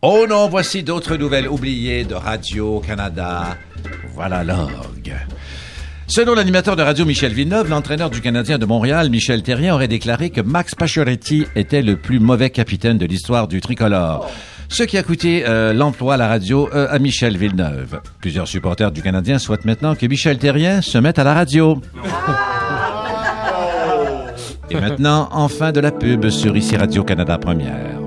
Oh non, voici d'autres nouvelles oubliées de Radio-Canada. Voilà l'orgue. Selon l'animateur de radio Michel Villeneuve, l'entraîneur du Canadien de Montréal, Michel Terrien, aurait déclaré que Max Pacioretty était le plus mauvais capitaine de l'histoire du tricolore. Ce qui a coûté euh, l'emploi à la radio euh, à Michel Villeneuve. Plusieurs supporters du Canadien souhaitent maintenant que Michel Terrien se mette à la radio. Et maintenant, enfin de la pub sur ici Radio-Canada Première.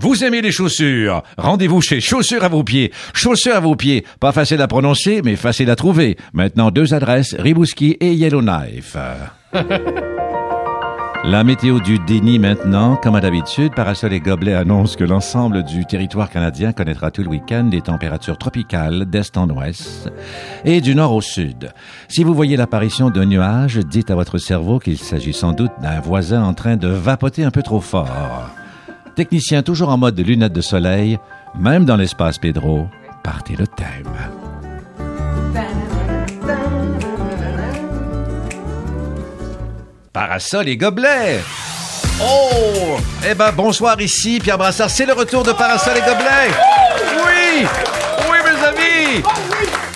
Vous aimez les chaussures? Rendez-vous chez Chaussures à vos pieds. Chaussures à vos pieds. Pas facile à prononcer, mais facile à trouver. Maintenant, deux adresses, Ribouski et Yellowknife. La météo du déni maintenant, comme à d'habitude, Parasol et Gobelet annoncent que l'ensemble du territoire canadien connaîtra tout le week-end des températures tropicales d'est en ouest et du nord au sud. Si vous voyez l'apparition d'un nuage, dites à votre cerveau qu'il s'agit sans doute d'un voisin en train de vapoter un peu trop fort. Technicien toujours en mode de lunettes de soleil, même dans l'espace Pedro, partez le thème. Parasol et gobelets. Oh! Eh ben, bonsoir ici, Pierre Brassard. C'est le retour de Parasol et gobelets. Oui! Oui!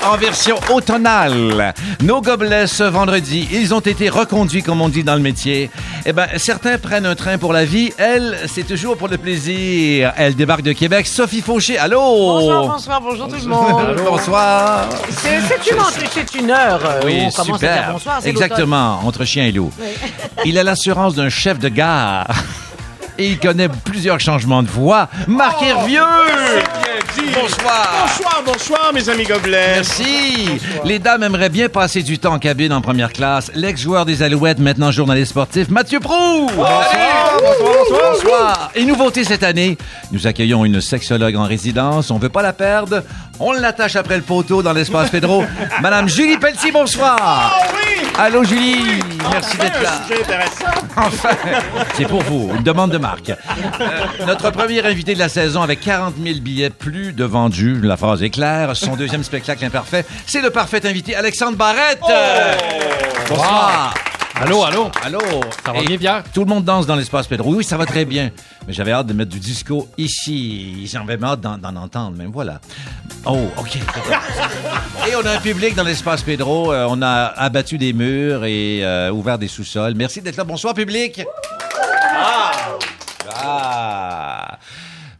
En version automnale. Nos gobelets, ce vendredi, ils ont été reconduits, comme on dit dans le métier. Eh ben, certains prennent un train pour la vie. Elle, c'est toujours pour le plaisir. Elle débarque de Québec. Sophie Fauché, allô? Bonsoir, bonsoir, bonjour tout le monde. Bonsoir. C'est une, c'est une heure euh, où on à bonsoir. c'est Exactement, entre chien et loup. Il a l'assurance d'un chef de gare. Et il connaît plusieurs changements de voix. Marc Hervieux! Bonsoir! Bonsoir, bonsoir, mes amis gobelets. Merci. Les dames aimeraient bien passer du temps en cabine en première classe. L'ex-joueur des Alouettes, maintenant journaliste sportif, Mathieu Prou. Bonsoir, bonsoir, bonsoir. Et nouveauté cette année, nous accueillons une sexologue en résidence. On veut pas la perdre. On l'attache après le poteau dans l'espace Pedro. Madame Julie Pelletier, bonsoir. Allô Julie, merci d'être là. Un sujet intéressant. Enfin, c'est pour vous, une demande de marque. Euh, notre premier invité de la saison avec 40 000 billets plus de vendus, la phrase est claire. Son deuxième spectacle imparfait, c'est le parfait invité Alexandre Barrette. Bonsoir. Allô, allô? Allô? Ça va Et bien, Pierre? Tout le monde danse dans l'espace Pedro. Oui, ça va très bien. Mais j'avais hâte de mettre du disco ici. J'avais hâte d'en, entendre, même voilà. Oh, OK. et on a un public dans l'espace Pedro. Euh, on a abattu des murs et euh, ouvert des sous-sols. Merci d'être là. Bonsoir, public. Ah.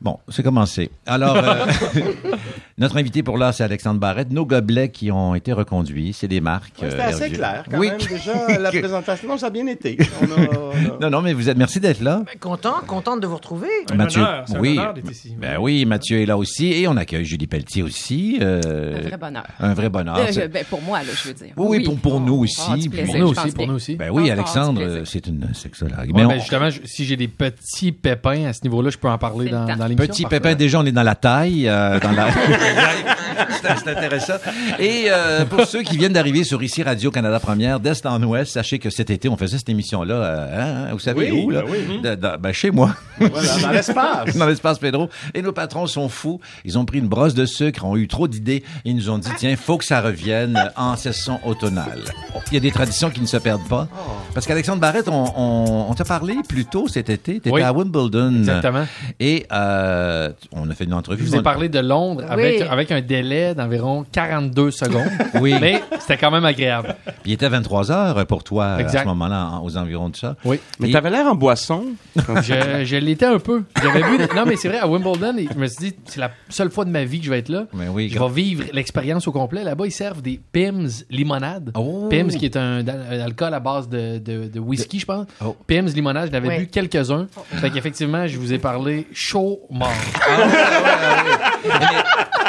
Bon, c'est commencé. Alors, euh, notre invité pour là, c'est Alexandre Barrette. Nos gobelets qui ont été reconduits, c'est des marques. C'était euh, assez Hervieux. clair, quand Oui. même. Déjà, la présentation, non, ça a bien été. On a- on a- Non, non, mais vous êtes. Merci d'être là. Content, contente de vous retrouver. Un Mathieu, honneur, c'est un oui, honneur ici. ben oui, Mathieu est là aussi et on accueille Julie Pelletier aussi. euh, Un vrai bonheur. Un vrai bonheur. Euh, ben, pour moi, là, je veux dire. Oui, oui, pour- pour nous aussi, Ah, plaisir, Pour nous je aussi, pour nous aussi. Ben oui, Ah, Alexandre, c'est une sexologue. Ouais, Mais ben, on- justement, je- si j'ai des petits pépins à ce niveau-là, je peux en parler dans, dans l'émission. Petit parfait. pépin, déjà, on est dans la taille. dans la... c'est intéressant. Et euh, pour ceux qui viennent d'arriver sur ici Radio-Canada Première, d'Est en Ouest, sachez que cet été, on faisait cette émission-là, euh, hein, vous savez Oui, où, là? ben oui. De- de- ben, chez moi. Voilà, dans l'espace. dans l'espace Pedro. Et nos patrons sont fous. Ils ont pris une brosse de sucre, ont eu trop d'idées. Ils nous ont dit, tiens, faut que ça revienne en saison automnale. Il y a des traditions qui ne se perdent pas. Parce qu'Alexandre Barrette, on, on, on t'a parlé plus tôt cet été. T'étais Oui. à Wimbledon. Exactement. Et euh, on a fait une entrevue. Je vous ai parlé de Londres avec, Avec un délai d'environ 42 secondes. Oui. Mais c'était quand même agréable. Puis il était 23 heures pour toi à Exact. ce moment-là, en- aux environs de ça. Oui. Mais Et- t'avais l'air en boisson. Je, je l'étais un peu. J'avais vu. des- Non, mais c'est vrai, à Wimbledon, et je me suis dit, c'est la seule fois de ma vie que je vais être là. Mais oui, Je vais vivre l'expérience au complet. Là-bas, ils servent des Pims limonade. Oh. Pims, qui est un, un alcool à base de, de, de whisky, je pense. Oh. Pims limonade, j'en avais Oui. bu quelques-uns. Fait qu'effectivement, je vous ai parlé chaud mort.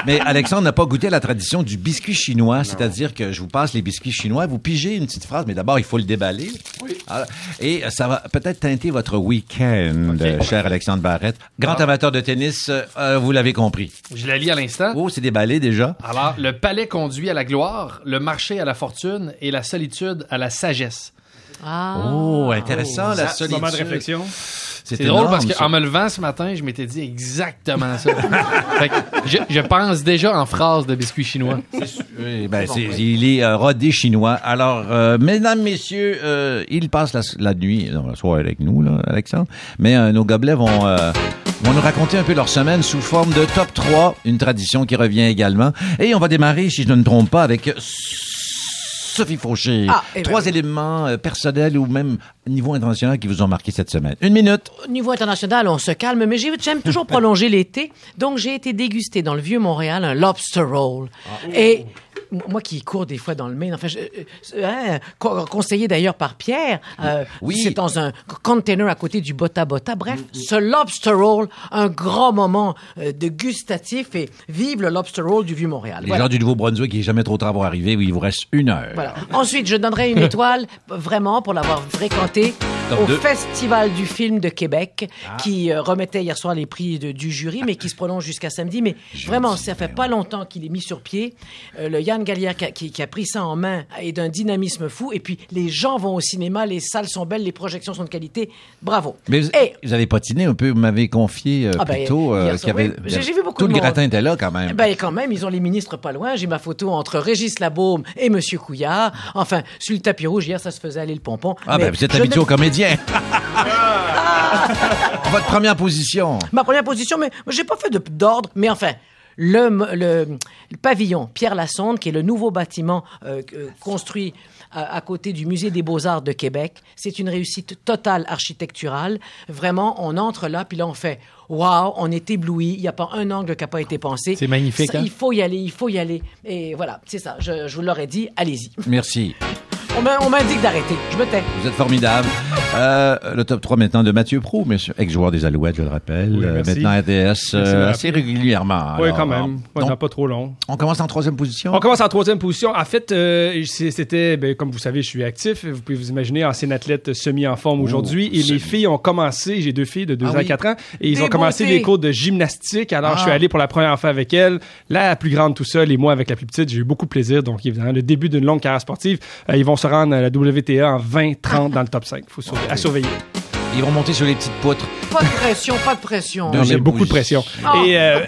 Mais Alexandre n'a pas goûté à la tradition du biscuit chinois, c'est-à-dire que je vous passe les biscuits chinois, vous pigez une petite phrase, mais d'abord, il faut le déballer. Alors, et euh, ça va peut-être teinter votre week-end, cher Alexandre Barrette. Grand Ah. amateur de tennis, euh, euh, vous l'avez compris. Je la lis à l'instant. Oh, c'est déballé déjà. Alors, le palais conduit à la gloire, le marché à la fortune et la solitude à la sagesse. Ah. Oh, intéressant, la solitude. Moment de réflexion. C'est drôle parce qu'en me levant ce matin, je m'étais dit exactement ça. fait que je, je pense déjà en phrase de biscuits chinois. Oui, ben, il est euh, rodé chinois. Alors, euh, mesdames, messieurs, euh, il passe la, la nuit, non, la soirée avec nous, là, Alexandre. Mais euh, nos gobelets vont, euh, vont nous raconter un peu leur semaine sous forme de top 3, une tradition qui revient également. Et on va démarrer, si je ne me trompe pas, avec Sophie Fauché. Ah, eh ben Trois oui. éléments euh, personnels ou même niveau international qui vous ont marqué cette semaine. Une minute. Au niveau international, on se calme, mais j'ai- j'aime toujours prolonger l'été. Donc, j'ai été dégusté dans le Vieux-Montréal un lobster roll. Et m- moi qui cours des fois dans le Maine, enfin, je- euh, hein, co- conseillé d'ailleurs par Pierre, euh, Oui. c'est dans un container à côté du Bota Bota. Bref, ce lobster roll, un grand moment euh, de gustatif et vive le lobster roll du Vieux-Montréal. Les Voilà. gens du Nouveau-Brunswick, il est jamais trop tard pour arriver. Il vous reste une heure. Voilà. Ensuite, je donnerai une étoile, vraiment, pour l'avoir fréquenté Top au. Festival du film de Québec, qui euh, remettait hier soir les prix de- du jury, mais qui se prolonge jusqu'à samedi. Mais vraiment, ça fait pas longtemps qu'il est mis sur pied. Le Yann Gallière qui, a- qui- qui a pris ça en main est d'un dynamisme fou. Et puis, les gens vont au cinéma, les salles sont belles, les projections sont de qualité. Bravo. Mais vous, Et vous avez patiné un peu, vous m'avez confié euh, Ah ben, plus tôt euh, hier qu'il y soir, avait... oui. J'ai- vu beaucoup Tout de le monde. gratin était là quand même. Ben, quand même, ils ont les ministres pas loin. J'ai ma photo entre Régis Labaume et Monsieur Couillard. Enfin, sur le tapis rouge, hier, ça se faisait aller le pompon. ah Mais ben, vous êtes habitué aux comédiens. Votre première position. Ma première position, mais j'ai pas fait d'ordre, mais enfin. Le, le, le pavillon Pierre Lassonde, qui est le nouveau bâtiment euh, euh, construit à, à côté du Musée des Beaux-Arts de Québec, c'est une réussite totale architecturale. Vraiment, on entre là, puis là, on fait Waouh, on est ébloui. Il n'y a pas un angle qui n'a pas été pensé. C'est magnifique, Ça, hein? Il faut y aller, il faut y aller. Et voilà, c'est ça. Je, je vous l'aurais dit, allez-y. Merci. On m'a- on m'indique d'arrêter. Je me tais. Vous êtes formidable. Euh, le top 3 maintenant de Mathieu Prou, monsieur, ex-joueur des Alouettes, je le rappelle. Oui, Euh, merci. maintenant RTS euh, assez régulièrement. Oui, Alors, quand même. Ouais, donc, pas trop long. on commence en troisième position? On commence en troisième position. En fait, euh, c'était, ben, comme vous savez, je suis actif. Vous pouvez vous imaginer, ancien athlète semi en forme aujourd'hui. Et semi. mes filles ont commencé, j'ai deux filles de 2 Ah ans et oui. 4 ans, et ils Des ont commencé beautés. les cours de gymnastique. Alors, Ah. je suis allé pour la première fois avec elles. La plus grande tout seul et moi avec la plus petite. J'ai eu beaucoup de plaisir. Donc, évidemment, le début d'une longue carrière sportive. Euh, ils vont se rendre à la WTA en 20-30 dans le top 5. Faut surveiller- à surveiller. Ils vont monter sur les petites poutres. Pas de pression, pas de pression. Non, mais beaucoup de pression. Oh. Et euh,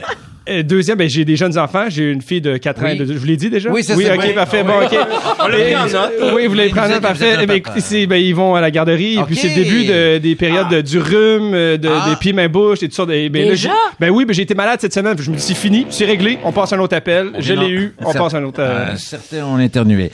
euh, deuxième, ben, j'ai des jeunes enfants. J'ai une fille de 4 ans. Oui. et de- je vous l'ai dit déjà? Oui, c'est Oui, ça. ok, Oui. parfait. Bon, ok. On l'a pris en note. Oui, vous l'avez pris en note, parfait. Eh ben, écoutez, ben, ils vont à la garderie. Et puis, c'est le début de- des périodes de- du rhume, euh, de, Ah. des pieds, mains, bouche et tout ça. Et ben, Déjà? ben oui, ben, j'ai été malade cette semaine. Je me dis, c'est fini, c'est réglé. On passe à un autre appel. Je l'ai eu. On passe à un autre. euh, Euh, certains ont éternué.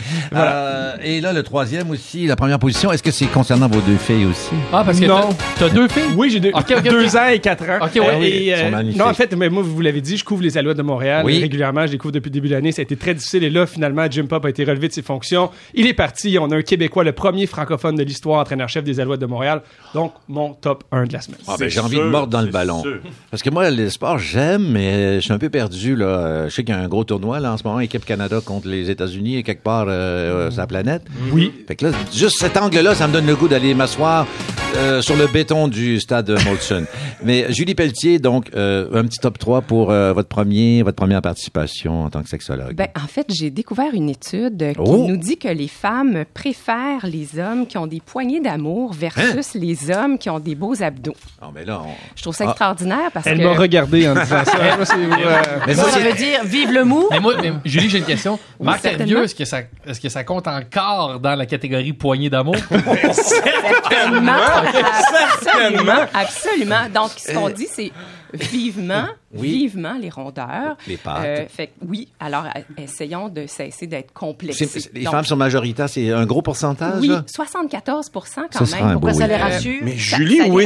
Et là, le troisième aussi, la première position, est-ce que c'est concernant vos deux filles aussi? Ah, parce que Non. t'as- deux filles? Oui, j'ai deux, deux ans et quatre ans. Ok, ouais. Magnifiques. non, en fait, mais moi, vous l'avez dit, je couvre les Alouettes de Montréal Oui. régulièrement. Je les couvre depuis le début de l'année. Ça a été très difficile. Et là, finalement, Jim Pop a été relevé de ses fonctions. Il est parti. On a un Québécois, le premier francophone de l'histoire, entraîneur-chef des Alouettes de Montréal. Donc, mon top 1 de la semaine. Ah ben, j'ai envie de mordre dans le ballon. Parce que moi, le sport, j'aime, mais je suis un peu perdu. Là. Euh, Je sais qu'il y a un gros tournoi là, en ce moment, équipe Canada contre les États-Unis et quelque part euh, sur la planète. Oui. Fait que là, juste cet angle-là, ça me donne le goût d'aller m'asseoir euh, sur le béton du stade Molson. mais Julie Pelletier, donc, euh, un petit top 3 pour euh, votre premier, votre première participation en tant que sexologue? Ben, en fait, j'ai découvert une étude qui Oh! nous dit que les femmes préfèrent les hommes qui ont des poignées d'amour versus Hein? les hommes qui ont des beaux abdos. Non, mais là, on... Je trouve ça Ah. extraordinaire parce Elle que... m'a regardé en disant ça. Moi, c'est- euh, Mais Ça, ça, veut dire vive le mou. Mais moi, mais Julie, j'ai une question. Marc certainement. Hervieux, est-ce que, ça, est-ce que ça compte encore dans la catégorie poignée d'amour? Certainement, absolument, absolument. Donc, ce qu'on dit, c'est vivement, Oui. vivement les rondeurs. Les pattes. Euh, fait que oui, alors euh, essayons de cesser d'être complexés. c'est- les Donc, femmes sont majoritaires, c'est un gros pourcentage? Oui, là? 74 quand Ça même. beau ça les rassure? Mais Julie, ça où,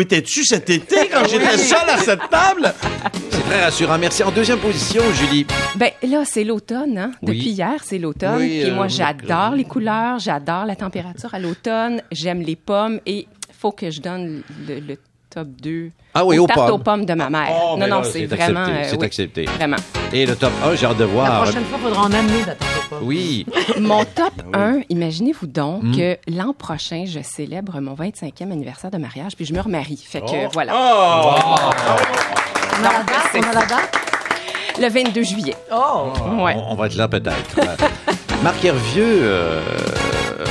est- étais-tu cet été quand j'étais seul à cette table? C'est très rassurant. Merci. En deuxième position, Julie. Ben là, c'est l'automne. Hein? Oui. Depuis hier, c'est l'automne. Oui, et euh, moi, oui, j'adore les couleurs, j'adore la température à l'automne, j'aime les pommes et faut que je donne le, le top 2 Ah oui, aux aux tartes pommes. aux pommes de ma mère. Oh, non, ben non, c'est vraiment... accepté, euh, c'est oui, accepté. Vraiment. Et le top 1, j'ai hâte de La voir. prochaine fois, il faudra en amener d'attendre pas. Oui. Mon top 1, imaginez-vous donc Hmm. que l'an prochain, je célèbre mon 25e anniversaire de mariage, puis je me remarie. Fait que voilà. On a la date? c'est On a la date? Le 22 juillet. Oh! Ouais. On, on va être là peut-être. Marc Hervieux, euh, euh,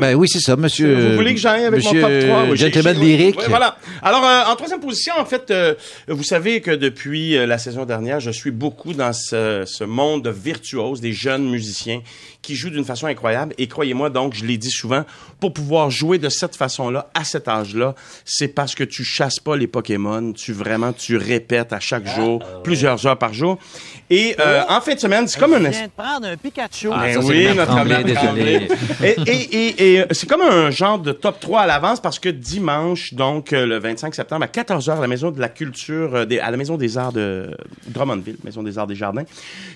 Ben oui, c'est ça, monsieur. Vous voulez que j'aille avec monsieur mon top 3? Oui, Gentleman oui, lyrique. oui, voilà. Alors, euh, en troisième position, en fait, euh, vous savez que depuis euh, la saison dernière, je suis beaucoup dans ce, ce monde de virtuoses, des jeunes musiciens qui jouent d'une façon incroyable. Et croyez-moi, donc, je l'ai dit souvent, pour pouvoir jouer de cette façon-là, à cet âge-là, c'est parce que tu chasses pas les Pokémon, tu vraiment, tu répètes à chaque jour, plusieurs heures par jour. Et euh, en fin de semaine, c'est comme un... Je viens de prendre un Pikachu. Ah, Ben ça, oui, notre désolé. Tremblay. Et, et, et, et, euh, c'est comme un genre de top 3 à l'avance parce que dimanche, donc euh, le 25 septembre, à 14h, à la Maison de la Culture, des- à la Maison des Arts de Drummondville, Maison des Arts des Jardins,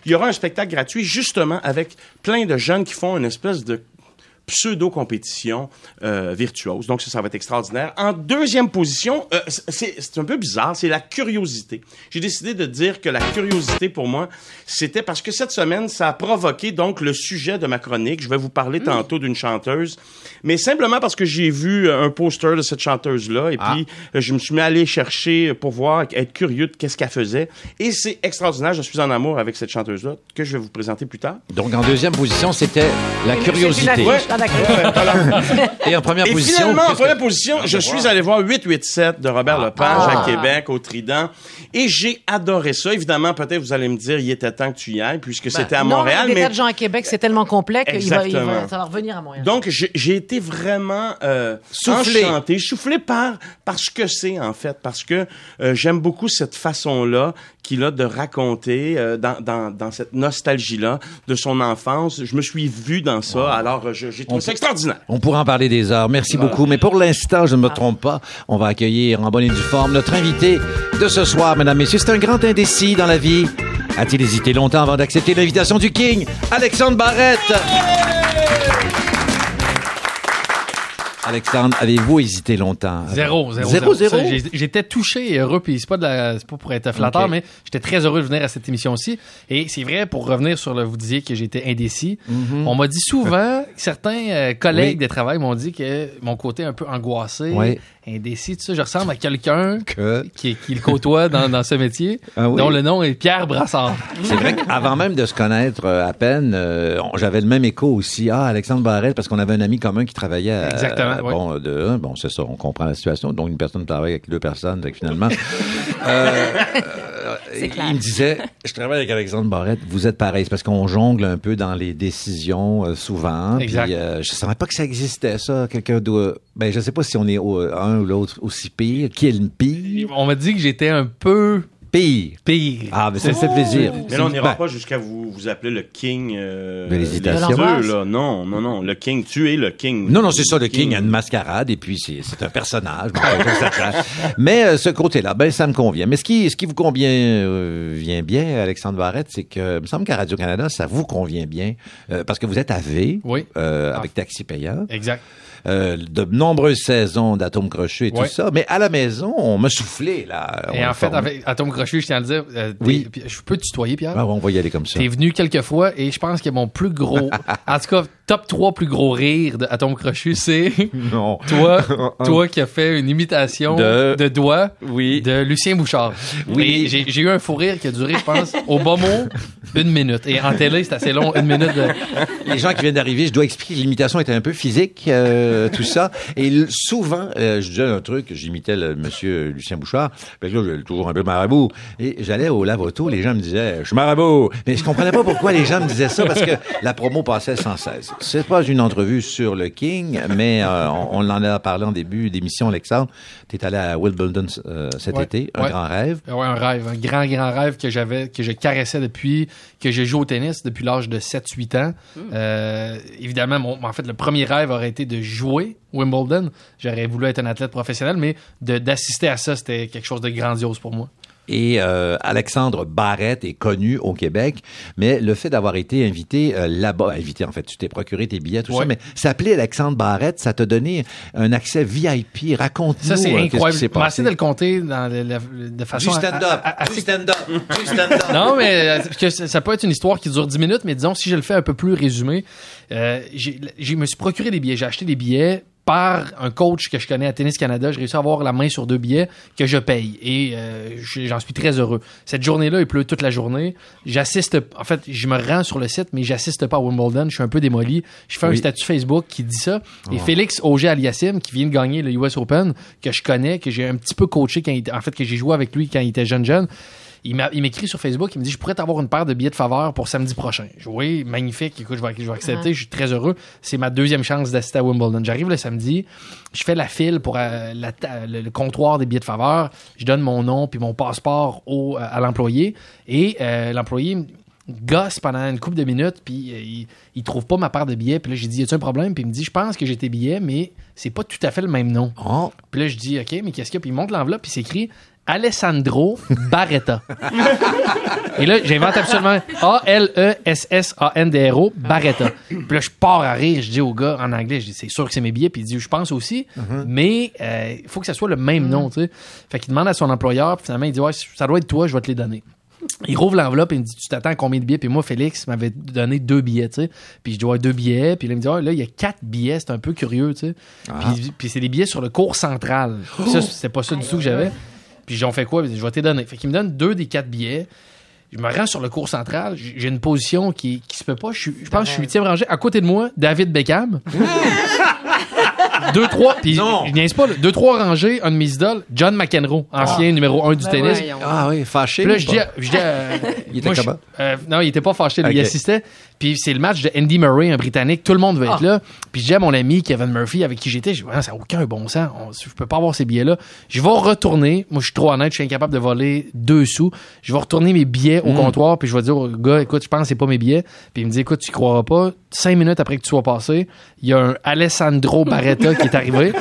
il y aura un spectacle gratuit justement avec plein de jeunes qui font une espèce de pseudo-compétition euh, virtuose. Donc ça, ça va être extraordinaire. En deuxième position, euh, c'est c'est un peu bizarre, c'est la curiosité. J'ai décidé de dire que la curiosité, pour moi, c'était parce que cette semaine, ça a provoqué donc le sujet de ma chronique. Je vais vous parler tantôt d'une chanteuse, mais simplement parce que j'ai vu euh, un poster de cette chanteuse-là, et Ah. puis euh, je me suis mis à aller chercher pour voir, être curieux de qu'est-ce qu'elle faisait. Et c'est extraordinaire, je suis en amour avec cette chanteuse-là, que je vais vous présenter plus tard. Donc, en deuxième position, c'était la curiosité. Ah, d'accord. Et en première Et position. finalement, en première que- position, je suis allé voir 887 de Robert Lepage Ah. à Québec, au Trident. Et j'ai adoré ça. Évidemment, peut-être vous allez me dire, il était temps que tu y ailles, puisque c'était à Non, Montréal. des mais gens à Québec, c'est tellement complet qu'il va, il va, ça va revenir à Montréal. donc, j'ai été vraiment euh, Soufflé. enchanté, soufflé par parce que c'est en fait, parce que euh, j'aime beaucoup cette façon-là qu'il a de raconter euh, dans, dans, dans cette nostalgie-là de son enfance. Je me suis vu dans ça, alors euh, je- j'ai trouvé On ça extraordinaire. On pourra en parler des heures. Merci beaucoup. Mais pour l'instant, je ne me trompe pas, on va accueillir en bonne et due forme notre invité de ce soir, mesdames, messieurs. C'est un grand indécis dans la vie. A-t-il hésité longtemps avant d'accepter l'invitation du King, Alexandre Barrette? Alexandre, avez-vous hésité longtemps? Zéro, zéro, Zéro, J'étais touché et heureux, puis c'est pas, de la- c'est pas pour être flatteur, mais j'étais très heureux de venir à cette émission-ci. Et c'est vrai, pour revenir sur le, vous disiez que j'étais indécis. On m'a dit souvent, certains euh, collègues Oui. de travail m'ont dit que mon côté un peu angoissé, Oui. Indécis, tout ça, je ressemble à quelqu'un Que- qui, qui le côtoie dans, dans ce métier, Ah oui? dont le nom est Pierre Brassard. C'est vrai qu'avant même de se connaître euh, à peine, euh, j'avais le même écho aussi. Ah, Alexandre Barrette, parce qu'on avait un ami commun qui travaillait à, Exactement, oui. bon, de un, bon, c'est ça, on comprend la situation. Donc, une personne travaille avec deux personnes, que finalement. euh. Il me disait, je travaille avec Alexandre Barrette, vous êtes pareil, c'est parce qu'on jongle un peu dans les décisions euh, souvent. Exact. Puis, euh, je savais pas que ça existait, ça. Quelqu'un doit. Ben, je sais pas si on est au- un ou l'autre aussi pire. Qui est le pire? On m'a dit que j'étais un peu Pire. pire. Ah, mais ça me fait plaisir. Mais là, on n'ira Ben, pas jusqu'à vous, vous appeler le king. Euh, De l'hésitation. là. Non, non, non. Le king, tu es le king. Non, non, c'est ça, le King a une mascarade et puis c'est c'est un personnage. Mais euh, ce côté-là, ben ça me convient. Mais ce qui, ce qui vous convient euh, vient bien, Alexandre Barrette, c'est que il me semble qu'à Radio-Canada, ça vous convient bien euh, parce que vous êtes à V, Oui. euh, avec Taxi Payant, Exact. Euh, de nombreuses saisons d'Atome Crochet et Ouais. tout ça. Mais à la maison, on m'a soufflé, là. Et en fait, formé. avec Atome Crochet, je tiens à le dire, euh, Oui. je peux te tutoyer, Pierre? Ah, on va y aller comme ça. T'es venu quelques fois et je pense que mon plus gros, en tout cas, top 3 plus gros rire de Atome Crochu, c'est Non. toi, toi qui as fait une imitation De- de, doigt Oui. de Lucien Bouchard. Oui. J'ai j'ai eu un fou rire qui a duré, je pense, au bon mot, une minute. Et en télé, c'est assez long, une minute de... Les gens qui viennent d'arriver, je dois expliquer que l'imitation était un peu physique, euh, tout ça. Et souvent, euh, je disais un truc, j'imitais le monsieur Lucien Bouchard, parce que là, j'avais toujours un peu marabout. Et j'allais au lave-auto, les gens me disaient, je suis marabout. Mais je comprenais pas pourquoi les gens me disaient ça, parce que la promo passait sans cesse. C'est pas une entrevue sur le King, mais euh, on, on en a parlé en début d'émission, Alexandre. T'es allé à Wimbledon euh, cet Ouais, été, un ouais. grand rêve. Ouais, un rêve, un grand, grand rêve que j'avais, que je caressais depuis que j'ai joué au tennis depuis l'âge de 7-8 ans. Euh, évidemment, mon, en fait, le premier rêve aurait été de jouer Wimbledon. J'aurais voulu être un athlète professionnel, mais d'assister à ça, c'était quelque chose de grandiose pour moi. Et euh, Alexandre Barrette est connu au Québec, mais le fait d'avoir été invité euh, là-bas, invité en fait, tu t'es procuré tes billets, tout ça, mais s'appeler Alexandre Barrette, ça t'a donné un accès VIP. Raconte-nous Ça, c'est euh, incroyable. essayer passé. de le compter dans le- le- de Du façon... stand-up, du stand-up, du stand-up. Non, mais euh, que ça peut être une histoire qui dure 10 minutes, mais disons, si je le fais un peu plus résumé, je me suis procuré des billets. J'ai acheté des billets par un coach que je connais à Tennis Canada, j'ai réussi à avoir la main sur deux billets que je paye et euh, j'en suis très heureux. Cette journée-là, il pleut toute la journée. J'assiste, en fait, je me rends sur le site, mais j'assiste pas à Wimbledon. Je suis un peu démoli. Je fais un statut Facebook qui dit ça. Et Félix Auger Aliassime, qui vient de gagner le US Open, que je connais, que j'ai un petit peu coaché quand il en fait, que j'ai joué avec lui quand il était jeune jeune. Il m'écrit sur Facebook, il me dit Je pourrais t'avoir une paire de billets de faveur pour samedi prochain. Je dis, Oui, magnifique, écoute, je vais, je vais accepter, je suis très heureux. C'est ma deuxième chance d'assister à Wimbledon. J'arrive le samedi, je fais la file pour euh, la le, le comptoir des billets de faveur, je donne mon nom puis mon passeport au, euh, à l'employé et euh, l'employé gosse pendant une couple de minutes puis euh, il, il trouve pas ma paire de billets puis là j'ai dit y a-tu un problème? Puis il me dit je pense que j'ai tes billets mais c'est pas tout à fait le même nom Oh. puis là, je dis, OK, mais qu'est-ce qu'il y a? Puis il monte l'enveloppe, puis c'est écrit Alessandro Barretta. Et là, j'invente absolument E A-L-E-S-S-A-N-D-R-O, Barretta. Puis là, je pars à rire, je dis au gars en anglais, je dis, c'est sûr que c'est mes billets, puis il dit, je pense aussi, mais euh, il faut que ça soit le même nom, tu sais. Fait qu'il demande à son employeur, puis finalement, il dit, ouais, ça doit être toi, je vais te les donner. Il rouvre l'enveloppe et il me dit Tu t'attends à combien de billets? Puis moi, Félix m'avait donné deux billets, tu sais. Puis je dis Ouais, deux billets. Puis là, il me dit Ah, là, il y a quatre billets, c'est un peu curieux, tu sais. Puis, puis c'est des billets sur le cours central. Puis ça, c'était pas ça du tout que j'avais. Puis j'en fais quoi? Je vais te donner. Fait qu'il me donne deux des quatre billets. Je me rends sur le cours central. J'ai j'ai une position qui, qui se peut pas. Je, suis- je pense que je suis huitième rangé. À côté de moi, David Beckham. deux, trois. Puis Non. je niaise pas. là. Deux, trois rangées. Un de mes idoles, John McEnroe, ancien numéro un du Ben tennis. voyons. Ah oui, fâché. Puis là, je dis, à- je dis à- Il était moi, je- comment? euh, non, il était pas fâché, lui, il Ok. assistait. Puis c'est le match de Andy Murray, un Britannique. Tout le monde veut être là. Puis je dis à mon ami Kevin Murphy, avec qui j'étais, je dis, Ouais, ça n'a aucun bon sens. On- je peux pas avoir ces billets-là. Je vais retourner. Moi, je suis trop honnête, je suis incapable de voler deux sous. Je vais retourner mes billets au comptoir, puis je vais dire au gars, écoute, je pense que c'est pas mes billets. Puis il me dit, écoute, tu croiras pas. Cinq minutes après que tu sois passé, il y a un Alessandro Barretta qui est arrivé,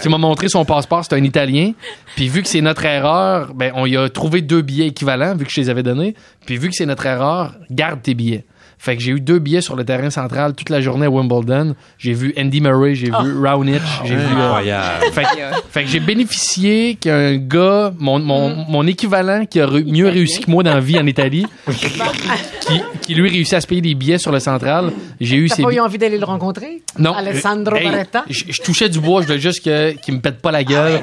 qui m'a montré son passeport. C'est un Italien. Puis vu que c'est notre erreur, ben, on y a trouvé deux billets équivalents, vu que je les avais donnés. Puis vu que c'est notre erreur, garde tes billets. Fait que j'ai eu deux billets sur le terrain central toute la journée à Wimbledon. J'ai vu Andy Murray, j'ai vu Raonic, j'ai vu... euh, Incroyable. fait, que- fait que j'ai bénéficié qu'un gars, mon, mon, mon équivalent qui a re- mieux réussi que moi dans la vie en Italie, qui, qui lui réussit à se payer des billets sur le central, j'ai eu T'as ses pas eu envie d'aller le rencontrer? Non. Alessandro hey, Barretta? Je, touchais du bois, je voulais juste que- qu'il me pète pas la gueule.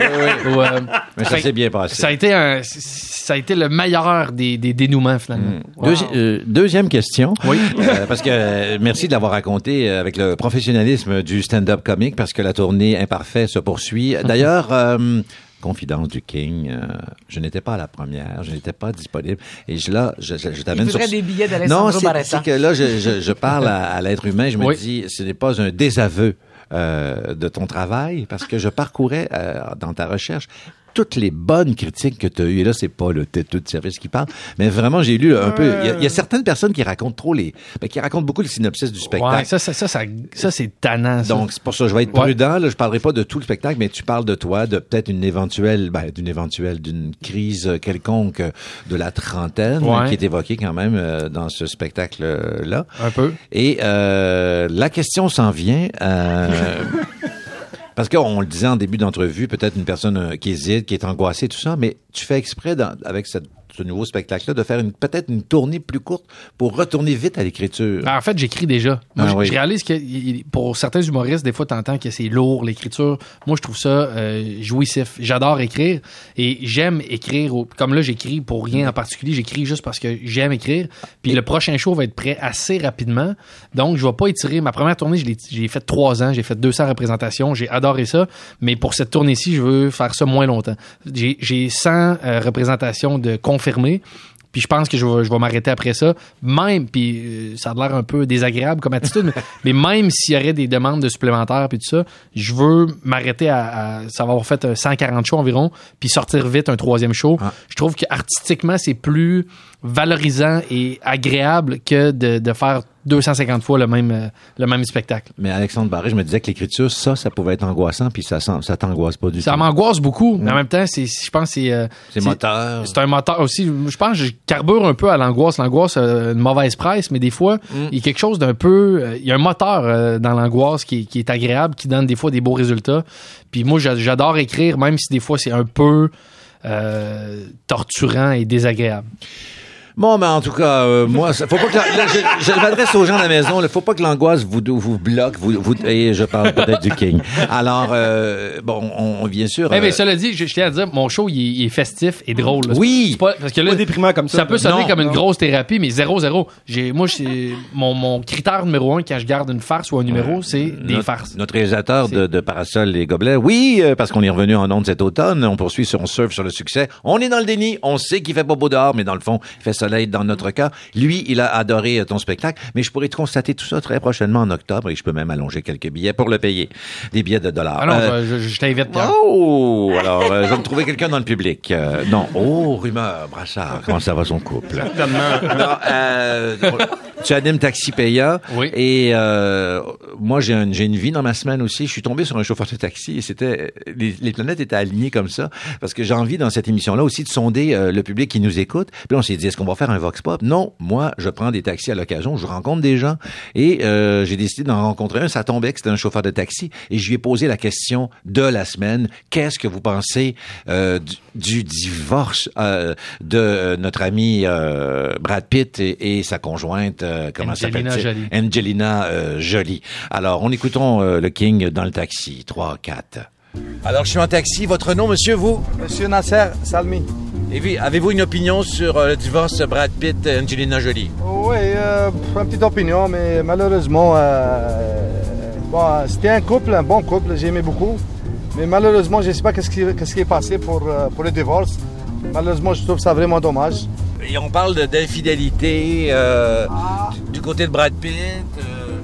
Ou, euh, Mais ça s'est bien passé. ça a été un, ça a été le meilleur des, des dénouements finalement. Deuxi- euh, deuxième question. Oui. Euh, parce que euh, merci de l'avoir raconté euh, avec le professionnalisme du stand-up comique parce que la tournée Imparfait se poursuit. D'ailleurs, euh, confidence du King, euh, je n'étais pas à la première, je n'étais pas disponible. Et je, là, je, je, je t'amène sur... des billets Non, c'est que là, je, je, je parle à, à l'être humain, je me Oui. dis, ce n'est pas un désaveu euh, de ton travail, parce que je parcourais euh, dans ta recherche toutes les bonnes critiques que tu as eues. Et là, c'est pas le têteux de service qui parle, mais vraiment, j'ai lu un peu. Il y, a, il y a certaines personnes qui racontent trop les, ben, qui racontent beaucoup le synopsis du spectacle. Ouais, ça, ça, ça, ça, ça, c'est tannant. ça. Donc, c'est pour ça que je vais être Ouais. prudent. Là, je parlerai pas de tout le spectacle, mais tu parles de toi, de peut-être une éventuelle, ben, d'une éventuelle, d'une crise quelconque de la trentaine Ouais. qui est évoquée quand même euh, dans ce spectacle-là. un peu. Et euh, la question s'en vient. parce qu'on le disait en début d'entrevue, peut-être une personne euh, qui hésite, qui est angoissée, tout ça, mais tu fais exprès, avec cette- ce nouveau spectacle-là, de faire une peut-être une tournée plus courte pour retourner vite à l'écriture. Ben, en fait, j'écris déjà. Moi, Ah je, oui. je réalise que pour certains humoristes, des fois, t'entends que c'est lourd, l'écriture. Moi, je trouve ça euh, jouissif. J'adore écrire et j'aime écrire. Comme là, j'écris pour rien en particulier. J'écris juste parce que j'aime écrire. Puis le prochain show va être prêt assez rapidement. Donc, je vais pas étirer. Ma première tournée, je l'ai- j'ai fait trois ans. J'ai fait 200 représentations. J'ai adoré ça. Mais pour cette tournée-ci, je veux faire ça moins longtemps. J'ai j'ai 100 euh, représentations de confirmées. Puis je pense que je vais, je vais m'arrêter après ça. Même, puis euh, ça a l'air un peu désagréable comme attitude, mais, mais même s'il y aurait des demandes de supplémentaires puis tout ça, je veux m'arrêter à, à ça va avoir fait euh, 140 shows environ, puis sortir vite un troisième show. Ah. Je trouve que artistiquement c'est plus valorisant et agréable que de, de faire 250 fois le même euh, le même spectacle. Mais Alexandre Barré, je me disais que l'écriture, ça, ça pouvait être angoissant, puis ça, ça t'angoisse pas du Ça tout. m'angoisse beaucoup, mais en même temps, c'est je pense que c'est euh, C'est moteur. C'est un moteur aussi. Je pense que je carbure un peu à l'angoisse. L'angoisse a une mauvaise presse, mais des fois, il y a quelque chose d'un peu. euh, Il y a un moteur euh, dans l'angoisse qui, est- qui est agréable, qui donne des fois des beaux résultats. Puis moi, j'a- j'adore écrire, même si des fois c'est un peu euh, torturant et désagréable. Bon, mais en tout cas, euh, moi, ça, faut pas que la- là, je, je m'adresse aux gens à la maison. Il faut pas que l'angoisse vous vous bloque. Vous, vous, et je parle peut-être du King. Alors, euh, bon, on, bien sûr. Eh, mais euh, cela dit, je, je tiens à dire, mon show, il, est- il est festif et drôle. là. Oui. Pas, parce que là, Pas déprimant comme ça. ça peut sonner Non, comme une non. grosse thérapie, mais zéro, zéro. J'ai, moi, c'est, mon, mon critère numéro un quand je garde une farce ou un numéro, c'est des notre, farces. Notre réalisateur de, de Parasol et Gobelets, oui, euh, parce qu'on est revenu en ondes cet automne, on poursuit sur, on surfe sur le succès. On est dans le déni, on sait qu'il fait pas beau dehors, mais dans le fond, il fait soleil dans notre cas. Lui, il a adoré euh, ton spectacle, mais je pourrais te constater tout ça très prochainement en octobre et je peux même allonger quelques billets pour le payer. Des billets de dollars. Ah non, Euh, je, je- t'invite. Oh! Alors, euh, je vais me trouver quelqu'un dans le public. Euh, non. Oh, rumeur, Brassard. Comment ça va son couple? Non, euh, tu animes Taxi Payant. Oui. Et euh, moi, j'ai un- j'ai une vie dans ma semaine aussi. Je suis tombé sur un chauffeur de taxi et c'était... Les, les planètes étaient alignées comme ça parce que j'ai envie, dans cette émission-là, aussi de sonder euh, le public qui nous écoute. Puis on s'est dit, est-ce qu'on va faire un Vox Pop? Non. Moi, je prends des taxis à l'occasion. Je rencontre des gens et euh, j'ai décidé d'en rencontrer un. Ça tombait que c'était un chauffeur de taxi et je lui ai posé la question de la semaine. Qu'est-ce que vous pensez euh, du, du divorce euh, de euh, notre ami euh, Brad Pitt et, et sa conjointe, euh, comment Angelina s'appelle Jolie. Angelina euh, Jolie. Alors, on écoutons euh, le King dans le taxi. 3, 4. Alors, je suis en taxi. Votre nom, monsieur, vous? Monsieur Nasser Salmi. Et puis, avez-vous une opinion sur le divorce Brad Pitt-Angelina Jolie? Oui, euh, une petite opinion, mais malheureusement, euh, bon, c'était un couple, un bon couple, j'aimais beaucoup. Mais malheureusement, je ne sais pas qu'est-ce qui, qui est passé pour, pour le divorce. Malheureusement, je trouve ça vraiment dommage. Et on parle d'infidélité euh, du, du côté de Brad Pitt. euh,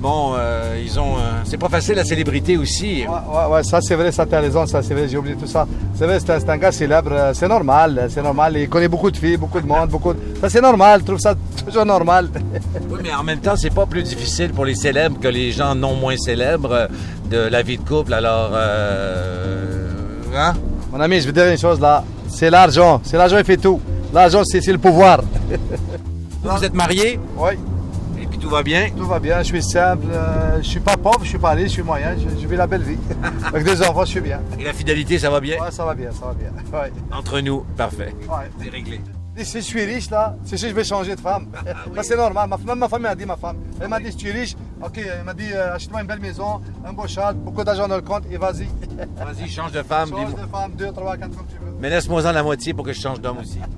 bon, euh, ils ont... c'est pas facile, la célébrité aussi. Ouais, ouais, ouais, ça c'est vrai, ça t'as raison, ça c'est vrai, j'ai oublié tout ça. C'est vrai, c'est un, gars célèbre, c'est normal, c'est normal. Il connaît beaucoup de filles, beaucoup de monde, beaucoup de... Ça c'est normal, je trouve ça toujours normal. Oui, mais en même temps, c'est pas plus difficile pour les célèbres que les gens non moins célèbres de la vie de couple. Alors, hein? Mon ami, je vais te dire une chose là, c'est l'argent, c'est l'argent qui fait tout. L'argent, c'est le pouvoir. Vous, vous êtes marié? Oui, et puis tout va bien? tout va bien, je suis simple, euh, je suis pas pauvre, je suis pas riche, je suis moyen, je, je vis la belle vie. Avec deux enfants, je suis bien. Et la fidélité, ça va bien? Ouais, ça va bien, ça va bien. Ouais, Entre nous, parfait. ouais. C'est réglé. Et si je suis riche là, c'est que je vais changer de femme. Ça c'est normal. Ma, même ma femme m'a dit, ma femme. Elle m'a dit, si tu es riche, ok, elle m'a dit, euh, achète-moi une belle maison, un beau char, beaucoup d'argent dans le compte et vas-y. Vas-y, change de femme. Change de femme, deux, trois, quatre comme tu veux. Mais laisse-moi en la moitié pour que je change d'homme aussi.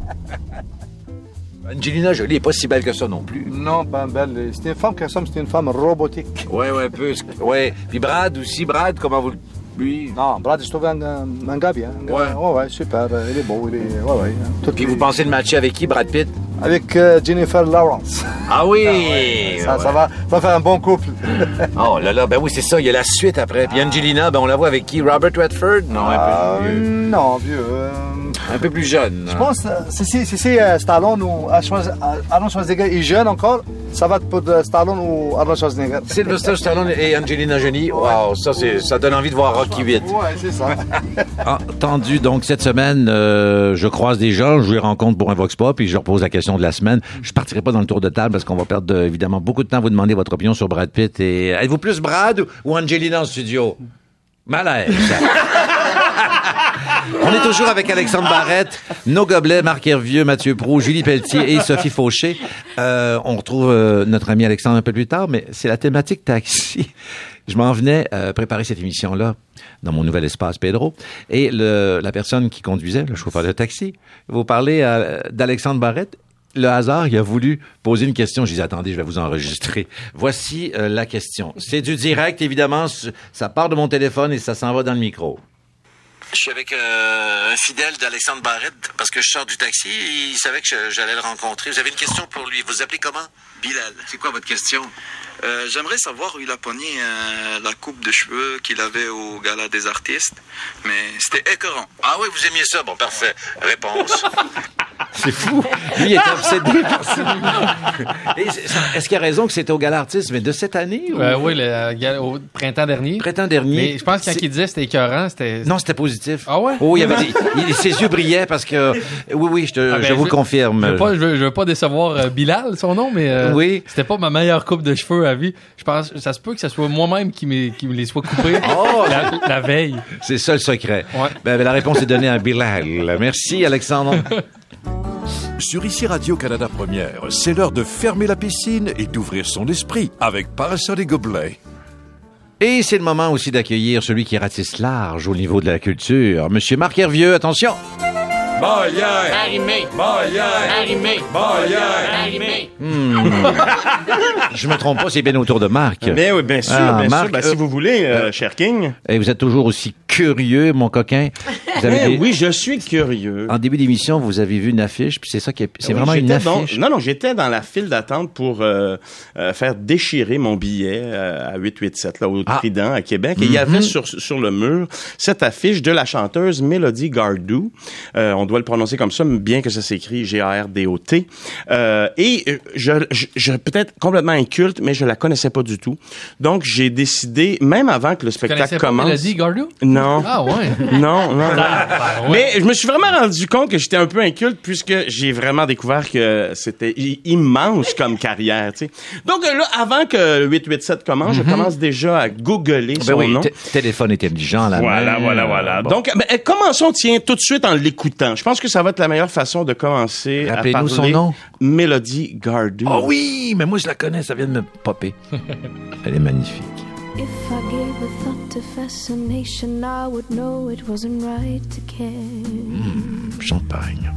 Angelina Jolie est pas si belle que ça non plus. Non, pas belle. C'était une femme qui ressemble, c'était une femme robotique. Ouais, ouais, un peu. Ouais. Puis Brad aussi, Brad, comment vous le. Lui. Non, Brad, je trouve un, un, gars bien. Un gars- Ouais. ouais, ouais, super. Il est beau, il est. Ouais, ouais. Toutes Puis les- vous pensez le matcher avec qui, Brad Pitt? Avec euh, Jennifer Lawrence. Ah oui! Ça, ça va, ça va faire un bon couple. Oh là là, ben oui, c'est ça, il y a la suite après. Puis Angelina, ben on la voit avec qui? Robert Redford? Non, un peu vieux. non, vieux. euh, Un peu plus jeune. Je pense que si, si, euh, Stallone ou euh, euh, Arnold Schwarzenegger est jeune encore, ça va être pour euh, Stallone ou Arnold Schwarzenegger. Sylvester Stallone et Angelina Jolie, wow, ça, donne envie de voir Rocky 8. Ouais, c'est ça. Entendu, donc cette semaine, euh, je croise des gens, je les rencontre pour un Vox Pop, puis je leur pose la question de la semaine. Je partirai pas dans le tour de table parce qu'on va perdre euh, évidemment beaucoup de temps à vous demander votre opinion sur Brad Pitt. Et êtes-vous plus Brad ou Angelina en studio? Malaise. On est toujours avec Alexandre Barrette, nos gobelets, Marc Hervieux, Mathieu Prou, Julie Pelletier et Sophie Fauché. Euh, on retrouve euh, notre ami Alexandre un peu plus tard, mais c'est la thématique taxi. Je m'en venais euh, préparer cette émission-là dans mon nouvel espace Pedro. Et le, la personne qui conduisait, le chauffeur de taxi, vous parlez euh, d'Alexandre Barrette. Le hasard, il a voulu poser une question. Je dis, attendez, je vais vous enregistrer. Voici euh, la question. C'est du direct, évidemment. Ça part de mon téléphone et ça s'en va dans le micro. Je suis avec euh, un fidèle d'Alexandre Barrette parce que je sors du taxi. Il savait que j'allais le rencontrer. Vous avez une question pour lui. Vous vous appelez comment? Bilal. C'est quoi votre question? Euh, J'aimerais savoir où il a pogné euh, la coupe de cheveux qu'il avait au gala des artistes, mais c'était écœurant. Ah oui, vous aimiez ça? Bon, parfait. Réponse. C'est fou. Lui, il est obsédé par ça. Est-ce qu'il a raison que c'était au Gala Artiste, mais de cette année? ou- Euh, oui, le, euh, au printemps dernier. Printemps dernier. Mais je pense que quand il disait c'était écœurant, c'était. Non, c'était positif. Ah ouais? Oh, il avait dit, il- ses yeux brillaient parce que, oui, oui, je, te, Ah ben, je vous je- confirme. Je veux pas, je veux, je veux pas décevoir euh, Bilal, son nom, mais euh, Oui. c'était pas ma meilleure coupe de cheveux à vie. Je pense, ça se peut que ce soit moi-même qui, me les soit coupés Oh! la, la veille. C'est ça le secret. Ouais. Ben, ben, la réponse est donnée à Bilal. Merci, Alexandre. Sur Ici Radio-Canada Première, c'est l'heure de fermer la piscine et d'ouvrir son esprit avec Parasol et Gobelet. Et c'est le moment aussi d'accueillir celui qui ratisse large au niveau de la culture. Monsieur Marc Hervieux, attention! Molière! Arrimé! Molière! Arrimé! Molière! Arrimé! Je me trompe pas, c'est bien autour de Marc. Bien oui, bien sûr, Ah, bien Marc, sûr. Ben, euh, si vous voulez, euh, cher King. Et vous êtes toujours aussi curieux, mon coquin. Vous avez Eh des- oui, je suis curieux. En début d'émission, vous avez vu une affiche, puis c'est ça qui est, c'est Oui, vraiment une j'étais dans- affiche. non, non, j'étais dans la file d'attente pour euh, euh, faire déchirer mon billet euh, à 887, là, au Ah. Trident, à Québec. Et il y avait Mhm. sur, sur le mur cette affiche de la chanteuse Melody Gardou. Euh, on doit le prononcer comme ça, bien que ça s'écrit G-A-R-D-O-T. Euh, et euh, je, je, je peut-être complètement inculte, mais je la connaissais pas du tout. Donc, j'ai décidé, même avant que le Tu spectacle pas commence... Mélodie Gardou? Non. Ah ouais. Non, non, non. Ah, ben ouais. Mais je me suis vraiment rendu compte que j'étais un peu inculte puisque j'ai vraiment découvert que c'était i- immense comme carrière, tu sais. Donc euh, là, avant que le 887 commence, je commence déjà à googler Ben son oui, nom. téléphone intelligent, là. Voilà, voilà, voilà. Donc, ben, euh, commençons, tiens, tout de suite en l'écoutant. Je pense que ça va être la meilleure façon de commencer à parler. son nom. Mélodie Gardou. Oh oui, mais moi je la connais, ça vient de me popper. Elle est magnifique. If I gave a thought to fascination, I would know it wasn't right to care. Champagne.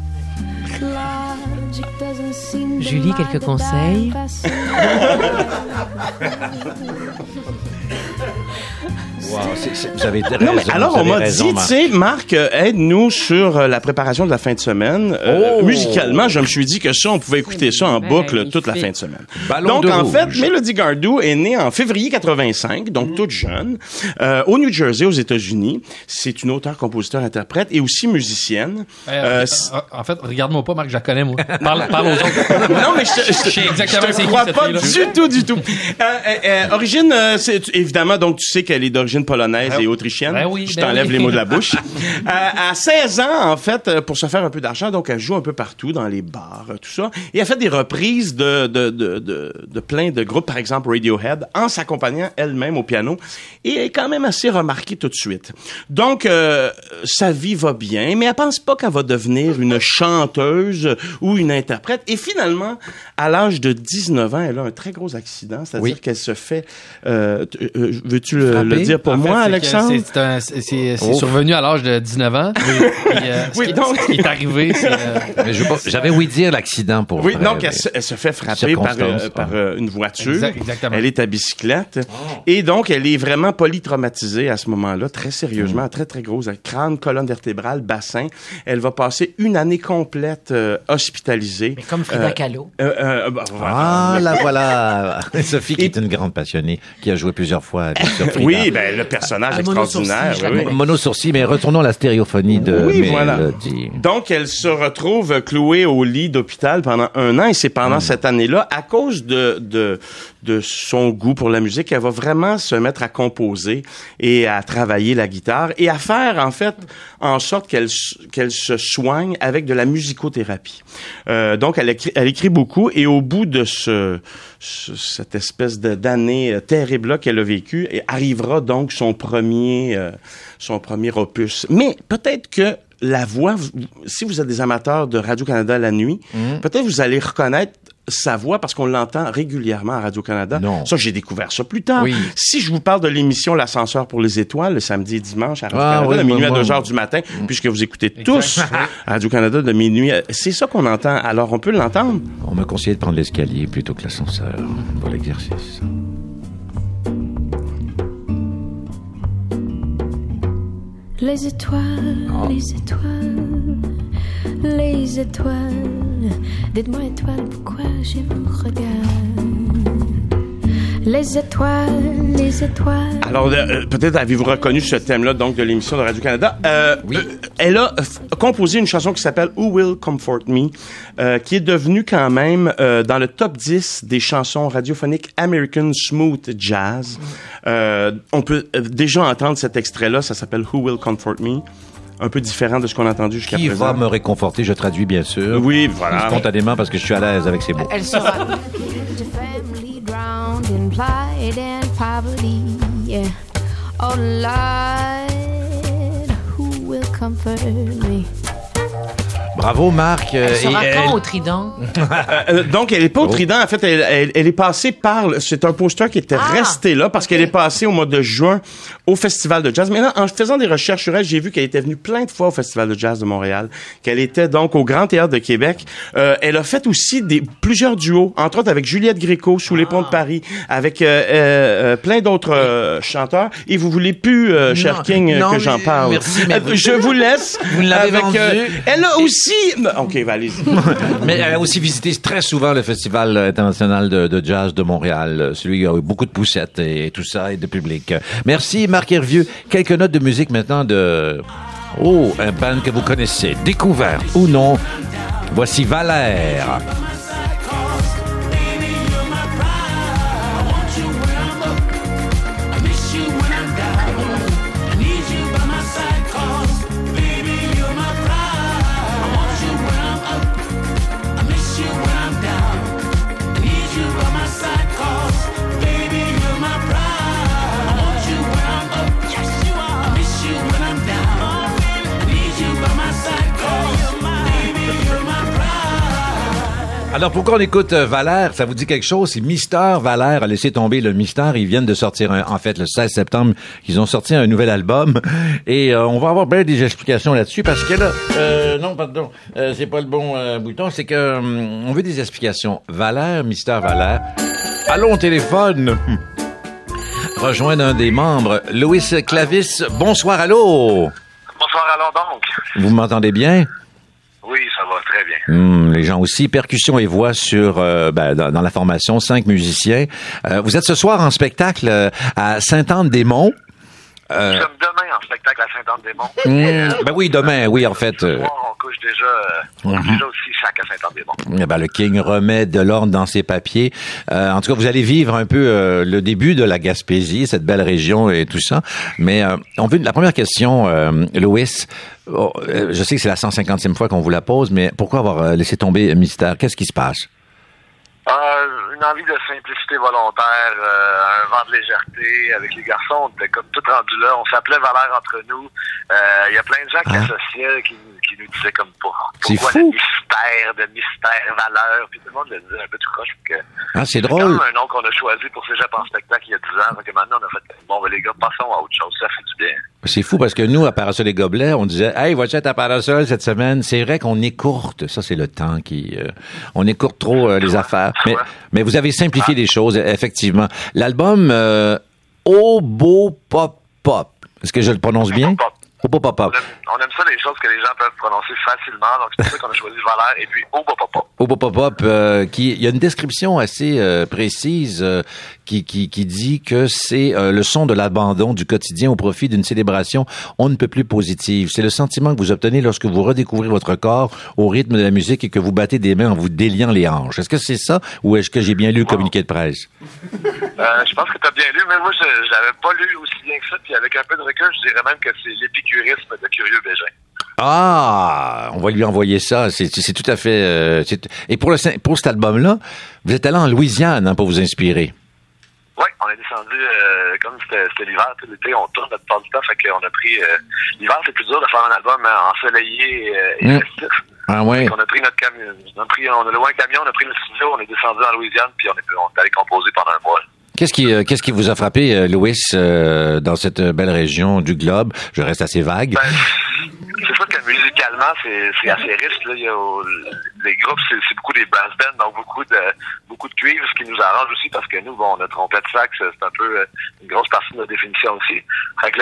Julie, lie quelques conseils? I'm Wow, c'est- c'est- vous avez raison. Non, mais alors, on m'a raison, dit, tu Marc. sais, Marc, euh, aide-nous sur euh, la préparation de la fin de semaine. Euh, Oh! Musicalement, je me suis dit que ça, on pouvait écouter ça en boucle toute la fin de semaine. Ballon donc, de en rouge. fait, Melody Gardou est née en février 85, donc toute jeune, euh, au New Jersey, aux États-Unis. C'est une auteure, compositeur, interprète et aussi musicienne. Euh, Euh, en- fait, regarde-moi pas, Marc, je la connais, moi. Parle, parle aux autres. non, mais je, te- je, te- Je sais exactement je te c'est qui, crois pas du tout, du tout. Euh, euh, euh, origine, euh, c'est évidemment, donc tu sais qu'elle est d'origine polonaise et autrichienne. Ben oui, je ben t'enlève oui. les mots de la bouche. Euh, à 16 ans, en fait, euh, pour se faire un peu d'argent, donc elle joue un peu partout dans les bars, euh, tout ça. Et elle fait des reprises de de, de, de, de plein de groupes, par exemple Radiohead, en s'accompagnant elle-même au piano. Et elle est quand même assez remarquée tout de suite. Donc, euh, sa vie va bien, mais elle pense pas qu'elle va devenir une chanteuse ou une interprète. Et finalement, à l'âge de 19 ans, elle a un très gros accident, c'est-à-dire Oui. qu'elle se fait... Euh, euh, Veux-tu le dire? Pour En fait, moi, Alexandre? c'est- C'est un- c'est- c'est- c'est Oh. survenu à l'âge de 19 ans. Puis, euh, ce, Oui, qui, donc- ce qui est arrivé, c'est... euh, J'avais ouï dire l'accident pour Oui, vrai, donc elle se, elle se fait frapper par, euh, par ah. euh, une voiture. Exact- exactement. Elle est à bicyclette. Et donc, elle est vraiment polytraumatisée à ce moment-là, très sérieusement, très, très grosse. Crâne, colonne vertébrale, bassin. Elle va passer une année complète euh, hospitalisée. Mais comme Frida Kahlo. euh, euh, bah, Ah, voilà. là voilà. Sophie, qui est une grande passionnée, qui a joué plusieurs fois sûr, Frida. Oui, ben, le personnage extraordinaire. Oui, oui. connais. Mono sourcil, mais retournons à la stéréophonie de Oui, voilà. Donc, elle se retrouve clouée au lit d'hôpital pendant un an et c'est pendant cette année-là, à cause de, de, de son goût pour la musique, elle va vraiment se mettre à composer et à travailler la guitare et à faire, en fait, en sorte qu'elle qu'elle se soigne avec de la musicothérapie. Euh, donc, elle écrit, elle écrit beaucoup et au bout de ce- cette espèce de- d'année euh, terrible-là qu'elle a vécue, et arrivera donc son premier, euh, son premier opus. Mais peut-être que la voix, si vous êtes des amateurs de Radio-Canada la nuit, peut-être vous allez reconnaître sa voix parce qu'on l'entend régulièrement à Radio-Canada. Non. Ça, j'ai découvert ça plus tard. Oui. Si je vous parle de l'émission L'ascenseur pour les étoiles, le samedi et dimanche à Ah, Radio-Canada, oui, de minuit moi, à moi. 2 heures du matin, puisque vous écoutez tous Radio-Canada de minuit, à- c'est ça qu'on entend. Alors, on peut l'entendre? On m'a conseillé de prendre l'escalier plutôt que l'ascenseur pour l'exercice. Les étoiles, les étoiles, les étoiles. Dites-moi, étoile, pourquoi je vous regarde? Les étoiles, les étoiles. Alors, euh, peut-être avez-vous reconnu ce thème-là, donc, de l'émission de Radio-Canada. Euh, Oui. euh, elle a euh, composé une chanson qui s'appelle Who Will Comfort Me, euh, qui est devenue quand même euh, dans le top 10 des chansons radiophoniques American Smooth Jazz. Euh, on peut euh, déjà entendre cet extrait-là, ça s'appelle Who Will Comfort Me, un peu différent de ce qu'on a entendu jusqu'à Qui présent. va me réconforter? Je traduis bien sûr. Oui, voilà. Spontanément parce que je suis à l'aise avec ces mots. Elle sera. Plight and poverty. Yeah. Oh Lord, who will comfort me? Bravo, Marc. Elle Euh, sera et quand elle- au Trident? Euh, donc, elle est pas au Oh. Trident. En fait, elle, elle- elle est passée par... le- C'est un poster qui était Ah, resté là parce qu'elle est passée au mois de juin au Festival de Jazz. Mais là, en faisant des recherches sur elle, j'ai vu qu'elle était venue plein de fois au Festival de Jazz de Montréal, qu'elle était donc au Grand Théâtre de Québec. Euh, elle a fait aussi des plusieurs duos, entre autres avec Juliette Gréco sous les ponts de Paris, avec euh, euh, euh, plein d'autres euh, chanteurs. Et vous voulez plus, euh, cher Non, King, euh, non, que j'en parle? merci, mais Euh, vous- Je vous laisse. Vous l'avez euh, elle a aussi... OK, va, allez-y. Mais elle a aussi visité très souvent le Festival international de, de jazz de Montréal, euh, celui où il y a eu beaucoup de poussettes et tout ça et de public. Merci Marc Hervieux. Quelques notes de musique maintenant de... Oh, un band que vous connaissez, découvert ou non. Voici Valère. Alors pourquoi on écoute euh, Valère Ça vous dit quelque chose? C'est Mister Valère a laissé tomber le mystère. Ils viennent de sortir, un- en fait, le 16 septembre, ils ont sorti un nouvel album et euh, on va avoir bien des explications là-dessus parce que là, euh, non, pardon, euh, c'est pas le bon euh, bouton. C'est que hum, on veut des explications. Valère, Mister Valère. Allons au téléphone. Rejoindre un des membres, Louis Clavis. Bonsoir, allô. Bonsoir, alors donc. Vous m'entendez bien? Hum, les gens aussi, percussion et voix sur euh, ben, dans, dans la formation, cinq musiciens. Euh, vous êtes ce soir en spectacle euh, à Sainte-Anne-des-Monts. Euh, Nous sommes demain en spectacle à Saint-Anne-des-Monts. hum, ben oui, demain, oui, en fait. euh, Ce soir, on couche déjà, euh, on couche Mhm. déjà aussi chaque à Saint-Anne-des-Monts. eh ben, le King remet de l'ordre dans ses papiers. Euh, en tout cas, vous allez vivre un peu euh, le début de la Gaspésie, cette belle région et tout ça. Mais euh, on veut la première question, euh, Louis. oh, euh, je sais que c'est la 150e fois qu'on vous la pose, mais pourquoi avoir euh, laissé tomber Mystère? Qu'est-ce qui se passe? Euh, une envie de simplicité volontaire, euh, un vent de légèreté avec les garçons, on était comme tout rendu là. On s'appelait Valère entre nous. Euh, Il y a plein de gens qui Hein? associaient, qui, qui nous disaient comme pour, C'est pourquoi fou. le mystère, de mystère, valeur? Puis tout le monde le disait un peu du croche. Ah, c'est C'est drôle. même un nom qu'on a choisi pour Cégep en spectacle il y a 10 ans. Que maintenant, on a fait, bon, ben, les gars, passons à autre chose. Ça fait du bien. C'est fou parce que nous, à Parasol et Gobelets, on disait, hey, va-tu être à Parasol cette semaine? C'est vrai qu'on écourte. Ça, c'est le temps qui, euh, on écourte trop euh, les affaires. Mais, mais vous avez simplifié les choses, effectivement. L'album, euh, Obo Pop Pop. Est-ce que je le prononce bien? Obo Pop Pop. On aime ça, les choses que les gens peuvent prononcer facilement. Donc, c'est pour ça qu'on a choisi Valère et puis Oh, bah, bah, bah. Obo Pop Pop, euh, qui, il y a une description assez euh, précise euh, qui, qui, qui dit que c'est euh, le son de l'abandon du quotidien au profit d'une célébration on ne peut plus positive. C'est le sentiment que vous obtenez lorsque vous redécouvrez votre corps au rythme de la musique et que vous battez des mains en vous déliant les hanches. Est-ce que c'est ça ou est-ce que j'ai bien lu le communiqué de presse? Je pense que tu as bien lu, mais moi, je, l'avais pas lu aussi bien que ça. Puis avec un peu de recul, je dirais même que c'est l'épicurisme de Curieux Bégin. Ah, on va lui envoyer ça. C'est tout à fait. euh, et pour le pour cet album-là, vous êtes allé en Louisiane hein, pour vous inspirer. Oui, on est descendu, euh, comme c'était l'hiver, tout l'été, on tourne notre part du temps, fait qu'on a pris... euh, l'hiver, c'est plus dur de faire un album euh, ensoleillé euh, et Mm. festif. Ah ouais. Qu'on a pris notre camion, on a, pris, on a loué un camion, on a pris le studio, on est descendu en Louisiane, puis on est, on est allé composer pendant un mois. Qu'est-ce qui euh, qu'est-ce qui vous a frappé, Louis, euh, dans cette belle région du globe? Je reste assez vague. C'est sûr que musicalement, c'est assez riche. Là. Les groupes, c'est beaucoup des brass bands, donc beaucoup de beaucoup de cuivre, ce qui nous arrange aussi parce que nous, bon, notre trompette sax, c'est un peu euh, une grosse partie de notre définition aussi. Fait que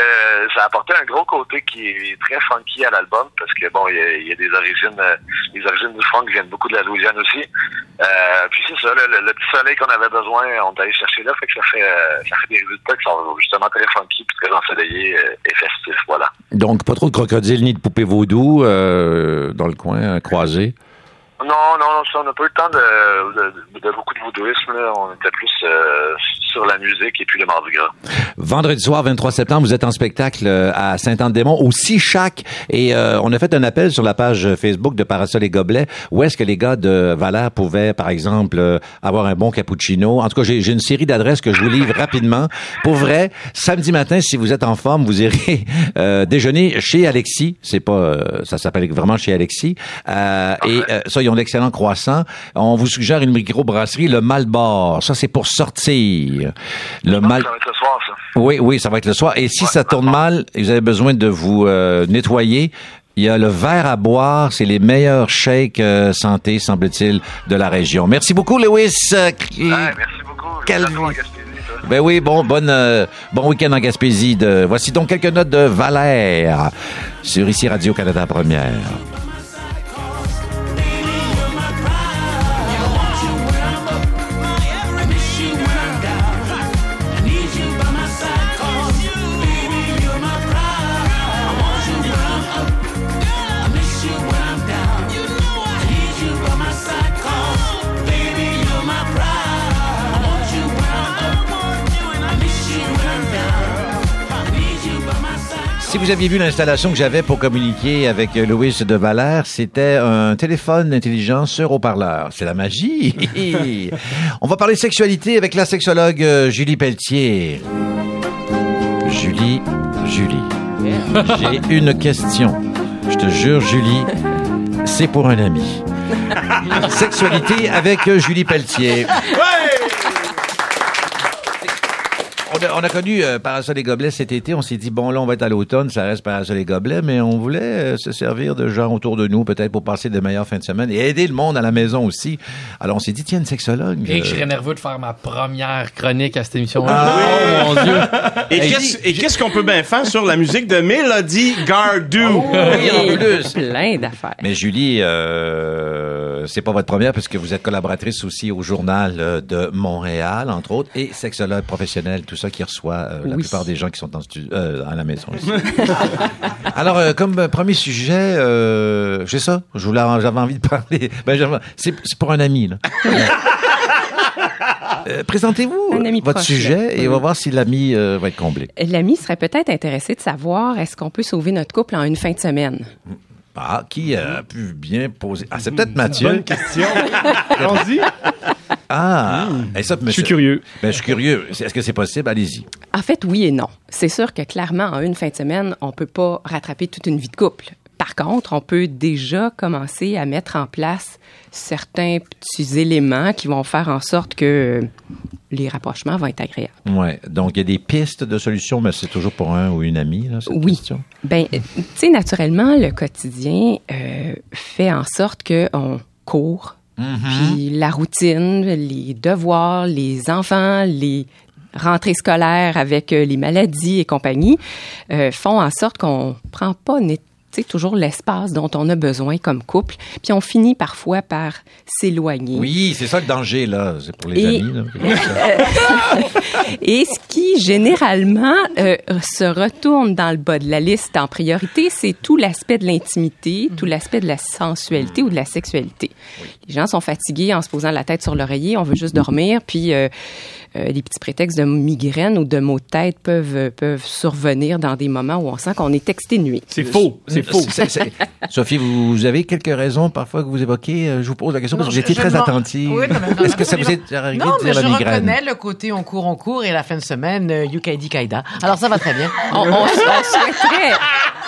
ça a apporté un gros côté qui est très funky à l'album parce que bon, il y a, des origines, euh, les origines du funk viennent beaucoup de la Louisiane aussi. Euh, puis c'est ça, le, petit soleil qu'on avait besoin, on est allé chercher là, fait que ça fait ça fait des résultats qui sont justement très funky, puis très ensoleillés et festifs, voilà. Donc pas trop de crocodiles ni de poupées vaudou euh, dans le coin euh, croisé. Non, non, ça, on n'a pas eu le temps de, de, de beaucoup de voodooisme. Là. On était plus euh, sur la musique et puis le Mardi Gras. Vendredi soir, 23 septembre, vous êtes en spectacle euh, à Saint-Anne-des-Monts, au Chichac, et euh, on a fait un appel sur la page Facebook de Parasol et Gobelets, où est-ce que les gars de Valère pouvaient, par exemple, euh, avoir un bon cappuccino? En tout cas, j'ai une série d'adresses que je vous livre rapidement. Pour vrai, samedi matin, si vous êtes en forme, vous irez euh, déjeuner chez Alexis. C'est pas, euh, ça s'appelle vraiment chez Alexis. Euh, et euh, ça, ils ont d'excellents croissants. On vous suggère une microbrasserie, le Malbord. Ça, c'est pour sortir. Le mal. Ça va être ce soir, ça. Oui, oui, ça va être le soir. Et si ça tourne mal vous avez besoin de vous euh, nettoyer, il y a le verre à boire. C'est les meilleurs shakes euh, santé, semble-t-il, de la région. Merci beaucoup, Lewis. Euh, merci beaucoup. Quel-. Ben oui, bon, bonne, euh, bon week-end en Gaspésie. De... Voici donc quelques notes de Valère sur ici Radio-Canada Première. Vous aviez vu l'installation que j'avais pour communiquer avec euh, Louis de Valère, c'était un téléphone intelligent sur haut-parleur. C'est la magie. On va parler sexualité avec la sexologue euh, Julie Pelletier. Julie, Julie, j'ai une question. Je te jure, Julie, c'est pour un ami. Sexualité avec euh, Julie Pelletier. On a, on a connu euh, Parasol et Gobelets cet été. On s'est dit, bon, là, on va être à l'automne, ça reste Parasol et Gobelets, mais on voulait euh, se servir de gens autour de nous, peut-être pour passer de meilleures fins de semaine et aider le monde à la maison aussi. Alors, on s'est dit, tiens, une sexologue. Et que je euh, serais nerveux de faire ma première chronique à cette émission. Ah oh mon Dieu. Et Hey, qu'est-ce qu'on peut bien faire sur la musique de Mélodie Gardou? oui, en plus. Plein d'affaires. Mais Julie, euh, c'est pas votre première puisque vous êtes collaboratrice aussi au journal de Montréal, entre autres, et sexologue professionnel, tout ça qui reçoit euh, la Oui. plupart des gens qui sont euh, à la maison. ici. Alors, euh, comme premier sujet, j'ai ça. J'avais envie de parler. Ben, c'est, pour un ami. Là. Euh, présentez-vous votre proche, sujet là. et on va voir si l'ami euh, va être comblé. L'ami serait peut-être intéressé de savoir est-ce qu'on peut sauver notre couple en une fin de semaine? Ah, qui a pu bien poser Ah, c'est peut-être Mathieu. Bonne question. Allons-y. Ah, et ça, Je suis curieux. Ben, je suis curieux. Est-ce que c'est possible? Allez-y. En fait, oui et non. C'est sûr que clairement, en une fin de semaine, on peut pas rattraper toute une vie de couple. Par contre, on peut déjà commencer à mettre en place certains petits éléments qui vont faire en sorte que les rapprochements vont être agréables. Ouais. Donc, il y a des pistes de solutions, mais c'est toujours pour un ou une amie, là, cette Oui. question? Ben, euh, tu sais, naturellement, le quotidien euh, fait en sorte qu'on court, puis la routine, les devoirs, les enfants, les rentrées scolaires avec euh, les maladies et compagnie euh, font en sorte qu'on prend pas tu sais, toujours l'espace dont on a besoin comme couple, puis on finit parfois par s'éloigner. Oui, c'est ça le danger, là. C'est pour les Et- amis. Et ce qui, généralement, euh, se retourne dans le bas de la liste en priorité, c'est tout l'aspect de l'intimité, tout l'aspect de la sensualité ou de la sexualité. Les gens sont fatigués en se posant la tête sur l'oreiller, on veut juste dormir, puis euh, euh, les petits prétextes de migraine ou de maux de tête peuvent, euh, peuvent survenir dans des moments où on sent qu'on est exténué. C'est faux. C'est faux. C'est- c'est- Sophie, vous, vous avez quelques raisons parfois que vous évoquez. Euh, Je vous pose la question parce que j'étais je- très je attentive. Oui, mais Est-ce que ça vous est arrivé Non, de mais dire je la migraine? reconnais le côté on court, on court et la fin de semaine, euh, Yukaidi Kaida. Alors ça va très bien. On, on, on souhaiterait...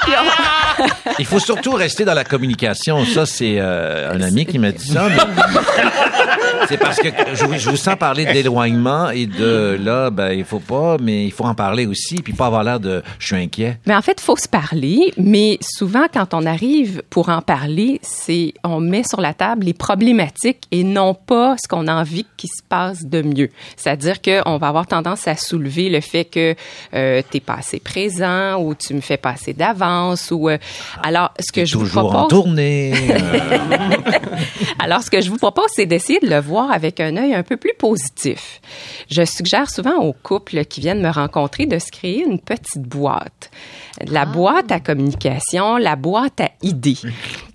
Il faut surtout rester dans la communication. Ça, c'est euh, un ami qui m'a dit ça. mais- c'est parce que je, vous- je vous sens parler d'éloignement et de là, ben, il faut pas, mais il faut en parler aussi, puis pas avoir l'air de je suis inquiet. Mais en fait, faut se parler, mais souvent quand on arrive pour en parler, c'est on met sur la table les problématiques et non pas ce qu'on a envie qu'il se passe de mieux. C'est-à-dire qu'on va avoir tendance à soulever le fait que euh, t'es pas assez présent ou tu me fais pas assez ou euh, alors ce que je vous Toujours en propose tournée. euh, alors, ce que je vous propose, c'est d'essayer de le voir avec un œil un peu plus positif. Je suggère souvent aux couples qui viennent me rencontrer de se créer une petite boîte. La boîte à communication, la boîte à idées.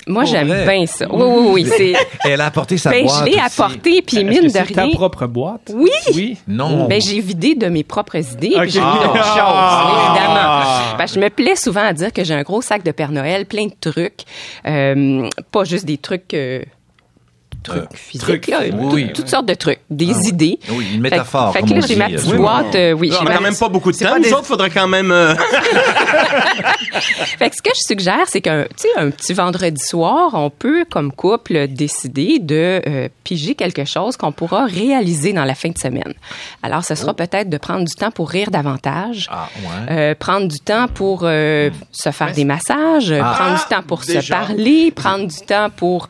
Moi, j'aime bien ça. Oui, oui, oui. C'est... Elle a apporté sa Ben, boîte. je l'ai aussi. apporté, puis mine que de c'est rien. ta propre boîte? Oui! Oui. Non. Ben, j'ai vidé de mes propres idées, Ok. puis j'ai mis Ah. d'autres choses, Ah. évidemment. Ben, je me plais souvent à dire que j'ai un gros sac de Père Noël, plein de trucs. Euh, pas juste des trucs... euh, trucs physiques, trucs, là, oui, tout- oui. toutes sortes de trucs, des Ah idées. Oui, une métaphore, Fait, que- fait là, j'ai ma petite Oui, boîte. euh, oui, on n'a quand même pas beaucoup de temps. Nous des- autres, faudrait quand même. euh, Fait que ce que je suggère, c'est qu'un tu sais, un petit vendredi soir, on peut, comme couple, décider de euh, piger quelque chose qu'on pourra réaliser dans la fin de semaine. Alors, ce sera peut-être de prendre du temps pour rire davantage, Oh. Ah, ouais. euh, prendre du temps pour euh, se faire des massages, euh, Ah. prendre du temps pour se parler, prendre du temps pour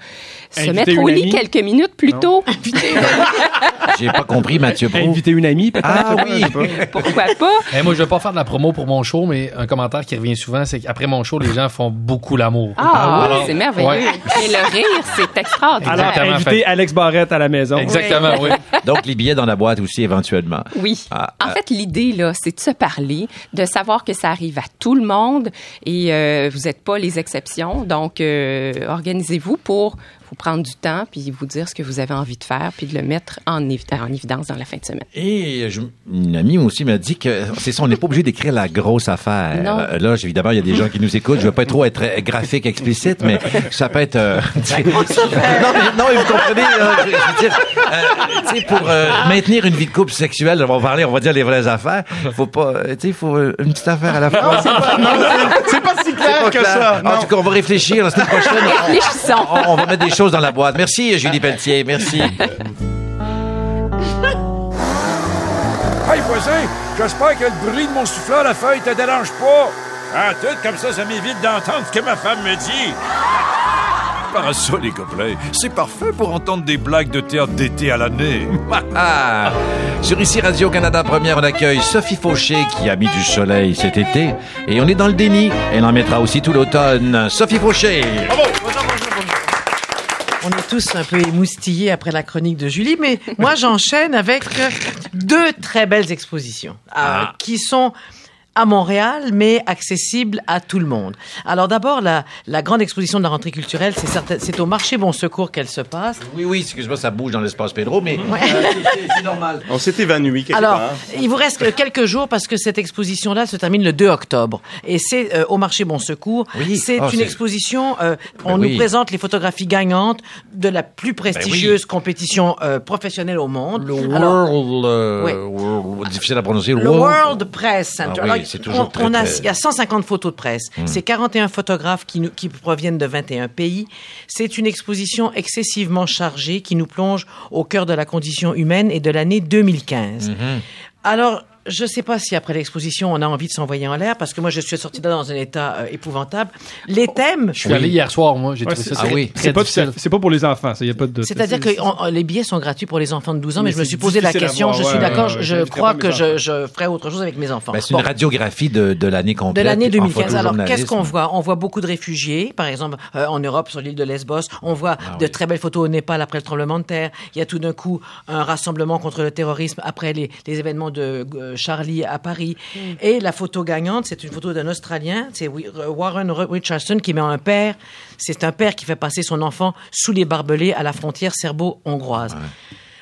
se Inviter mettre au lit amie. quelques minutes plus tôt. J'ai pas compris, Mathieu Pro. Inviter une amie, peut-être? Ah oui. Pourquoi pas? Eh, moi, je vais pas faire de la promo pour mon show, mais un commentaire qui revient souvent, c'est qu'après mon show, les gens font beaucoup l'amour. Ah, Alors, c'est merveilleux. ouais. Et le rire, c'est extraordinaire. Alors, Exactement, inviter fait- Alex Barrette à la maison. Exactement, oui. Donc, les billets dans la boîte aussi, éventuellement. Oui. Ah, en fait, l'idée, là, c'est de se parler, de savoir que ça arrive à tout le monde et euh, vous n'êtes pas les exceptions. Donc, euh, organisez-vous pour vous prendre du temps puis vous dire ce que vous avez envie de faire puis de le mettre en, évi- en évidence dans la fin de semaine. Et je- une amie aussi m'a dit que c'est ça, on n'est pas obligé d'écrire la grosse affaire. Non. Euh, Là, évidemment, il y a des gens qui nous écoutent. Je veux pas trop être euh, graphique, explicite, mais ça peut être. euh, non, mais non, mais vous comprenez. là, je, je veux dire, euh, tu sais, pour euh, maintenir une vie de couple sexuelle, on va parler, on va dire les vraies affaires. Faut pas, tu sais, faut une petite affaire à la fois. c'est pas, non, c'est- c'est pas si clair Pas que clair. ça. En tout cas, on va réfléchir la semaine prochaine. on- Réfléchissons. On, on va mettre des dans la boîte. Merci, Julie Pelletier. Merci. Hey, voisin, j'espère que le bruit de mon souffleur à feuille te dérange pas. Ah, tout comme ça, ça m'évite d'entendre ce que ma femme me dit. Parasol et gobelets, c'est parfait pour entendre des blagues de théâtre d'été à l'année. Ah, sur ici Radio-Canada Première, on accueille Sophie Fauché qui a mis du soleil cet été. Et on est dans le déni. Elle en mettra aussi tout l'automne. Sophie Fauché. On est tous un peu émoustillés après la chronique de Julie, mais moi j'enchaîne avec deux très belles expositions euh, Ah. qui sont à Montréal, mais accessibles à tout le monde. Alors d'abord, la, la grande exposition de la rentrée culturelle, c'est certain- c'est au marché Bon Secours qu'elle se passe. Oui, oui, excuse-moi, ça bouge dans l'espace Pedro, mais euh, c'est- c'est- c'est normal. On s'est évanoui quelque Alors, part. il vous reste que quelques jours parce que cette exposition-là se termine le 2 octobre. Et c'est euh, au marché Bon Secours. Oui. C'est Ah, une c'est- exposition, euh, on Ben nous oui. présente les photographies gagnantes de la plus prestigieuse compétition euh, professionnelle au monde. Le Alors, World, euh, Oui. World- difficile à prononcer. le World Press Center. Ah oui, Alors, c'est toujours on, a, Il y a 150 photos de presse. C'est 41 photographes qui, nous, qui proviennent de 21 pays. C'est une exposition excessivement chargée qui nous plonge au cœur de la condition humaine et de l'année 2015. Alors, je ne sais pas si après l'exposition, on a envie de s'envoyer en l'air, parce que moi, je suis sorti de là dans un état euh, épouvantable. Les thèmes... Je suis allé hier soir, moi. J'ai Ouais, trouvé ça Ah très, oui. très C'est pas, pas pour les enfants, ça, y a pas de doute. C'est-à-dire que on- les billets sont gratuits pour les enfants de 12 ans, mais, Mais je me suis posé la question. voir, je suis d'accord, ouais, je crois que je, je ferai autre chose avec mes enfants. Ben, c'est Bon. une radiographie de, de l'année De complète. l'année en 2015. Alors, qu'est-ce qu'on voit? On voit beaucoup de réfugiés, par exemple, euh, en Europe, sur l'île de Lesbos. On voit de très belles photos au Népal après le tremblement de terre. Il y a tout d'un coup un rassemblement contre le terrorisme après les, les événements de euh, Charlie à Paris. Et la photo gagnante, c'est une photo d'un Australien, c'est euh, Warren Richardson qui met un père. C'est un père qui fait passer son enfant sous les barbelés à la frontière serbo-hongroise.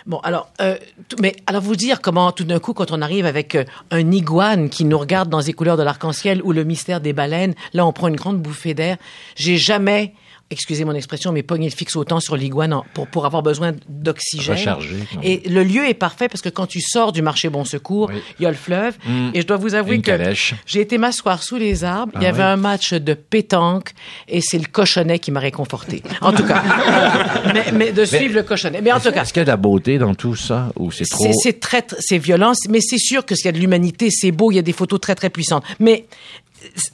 Bon, alors, euh, mais alors vous dire comment tout d'un coup, quand on arrive avec euh, un iguane qui nous regarde dans les couleurs de l'arc-en-ciel ou le mystère des baleines, là, on prend une grande bouffée d'air. J'ai jamais, excusez mon expression, mais pogné le fixe autant sur l'iguane pour, pour avoir besoin d'oxygène. Et le lieu est parfait parce que quand tu sors du marché Bon Secours, Oui. il y a le fleuve. Mm. Et je dois vous avouer que j'ai été m'asseoir sous les arbres. il y Ah avait oui. un match de pétanque et c'est le cochonnet qui m'a réconforté. En tout cas, mais, mais de suivre le cochonnet. Mais en tout cas, Est-ce qu'il y a de la beauté dans tout ça ou c'est trop c'est très, tr- c'est violent, mais c'est sûr que s'il y a de l'humanité, c'est beau, il y a des photos très, très puissantes. Mais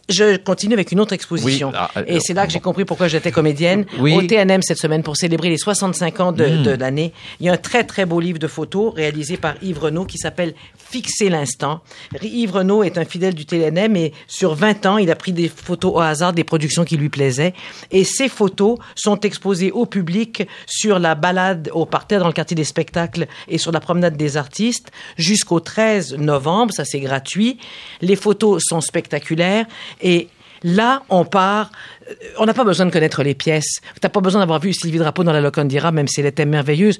je continue avec une autre exposition. Oui, ah, euh, et c'est là que j'ai compris pourquoi j'étais comédienne. Oui. Au TNM cette semaine, pour célébrer les 65 ans de, Mm. de l'année, il y a un très, très beau livre de photos réalisé par Yves Renaud qui s'appelle Fixer l'instant. Yves Renaud est un fidèle du TNM et sur 20 ans, il a pris des photos au hasard des productions qui lui plaisaient. Et ces photos sont exposées au public sur la balade au parterre dans le quartier des spectacles et sur la promenade des artistes jusqu'au 13 novembre. Ça, c'est gratuit. Les photos sont spectaculaires et Là, on part on n'a pas besoin de connaître les pièces. T'as pas besoin d'avoir vu Sylvie Drapeau dans la Locondira, même si elle était merveilleuse.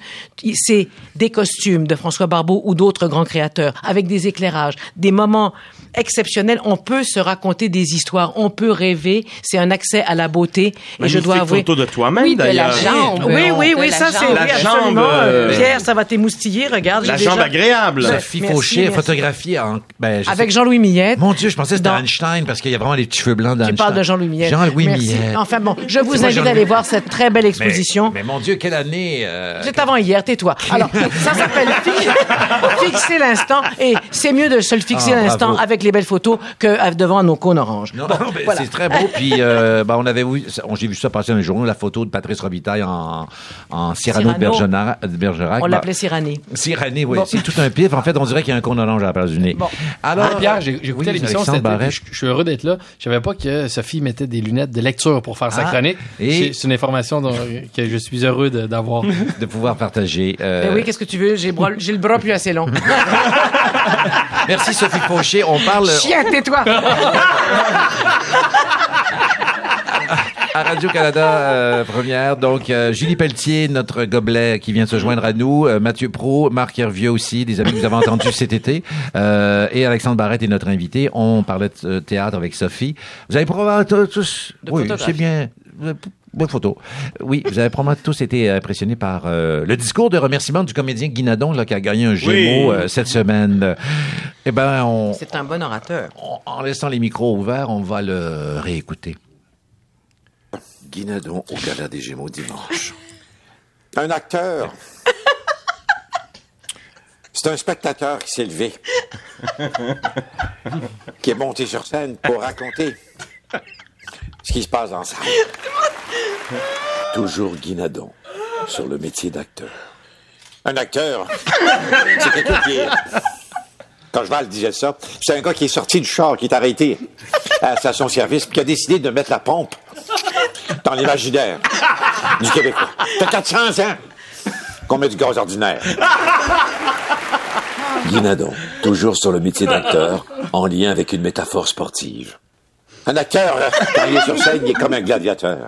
C'est des costumes de François Barbeau ou d'autres grands créateurs, avec des éclairages, des moments exceptionnels. On peut se raconter des histoires, on peut rêver. C'est un accès à la beauté. Et je dois avouer. photo de toi-même, Oui, de la d'ailleurs. jambe. Oui, oui, oui, la ça c'est jambe. oui, La jambe, absolument. euh, Pierre, ça va t'émoustiller. Regarde, La jambe déjà- agréable. Sophie Merci, Fauché, merci. photographiée en. Ben, je Avec sais- Jean-Louis Millette. Mon Dieu, je pensais que c'était Dans- Einstein parce qu'il y a vraiment les petits cheveux blancs Tu d'Einstein. parles de Jean-Louis Millette. Jean-Louis. Millette. Enfin bon, je vous invite à aller voir cette très belle Mais- exposition. Mais, mon Dieu, quelle année euh, C'est avant hier, tais-toi. Alors, ça s'appelle fi- fixer l'instant et c'est mieux de se le fixer Ah, l'instant bravo. Avec les belles photos que euh, devant nos cônes oranges. Non, Bon, non, mais voilà. c'est très beau. Puis, euh, ben, on avait vu, on- j'ai vu ça passer dans les journaux, la photo de Patrice Robitaille en, en Cyrano de Cyrano. Bergerac. de Bergerac. On Ben, l'appelait Cyrano. Cyrano, oui. Bon. C'est tout un pif. En fait, on dirait qu'il y a un cône orange à la place du nez. Bon. Alors, Ah, Pierre, j'ai j'ai écouté oui, l'émission, je, je suis heureux d'être là. Je savais pas que Sophie mettait des lunettes de lecture pour faire sa Ah, chronique. et- C'est une information dont- que je suis heureux de- d'avoir. de pouvoir partager. euh, Ben oui, qu'est-ce que tu veux? J'ai le bras plus assez long. Merci Sophie Fauché. On parle Chien, tais-toi! à Radio-Canada euh, première. Donc, euh, Julie Pelletier, notre gobelet qui vient de se joindre à nous. euh, Mathieu Pro, Marc Hervieux aussi, des amis que vous avez entendus cet été. Euh, et Alexandre Barrette est notre invité. On parlait de théâtre avec Sophie. Vous avez probablement tous... Oui, c'est bien. Euh, Bonne photo. Oui, vous avez probablement tous été impressionnés par euh, le discours de remerciement du comédien Guy Nadon, là, qui a gagné un Gémeaux Oui. euh, cette semaine. Eh ben, on, C'est un bon orateur. on- en laissant les micros ouverts, on va le réécouter. Guinadon au Gala des Gémeaux dimanche. Un acteur. C'est un spectateur qui s'est levé, qui est monté sur scène pour raconter ce qui se passe dans sa Toujours Guinadon sur le métier d'acteur. Un acteur, c'est quelqu'un qui est... Quand Val disait ça, c'est un gars qui est sorti du char, qui est arrêté à la station service, puis qui a décidé de mettre la pompe dans l'imaginaire du Québécois. Ça fait 400 ans qu'on met du gaz ordinaire. Guinadon, toujours sur le métier d'acteur, en lien avec une métaphore sportive. Un acteur, quand il est sur scène, il est comme un gladiateur.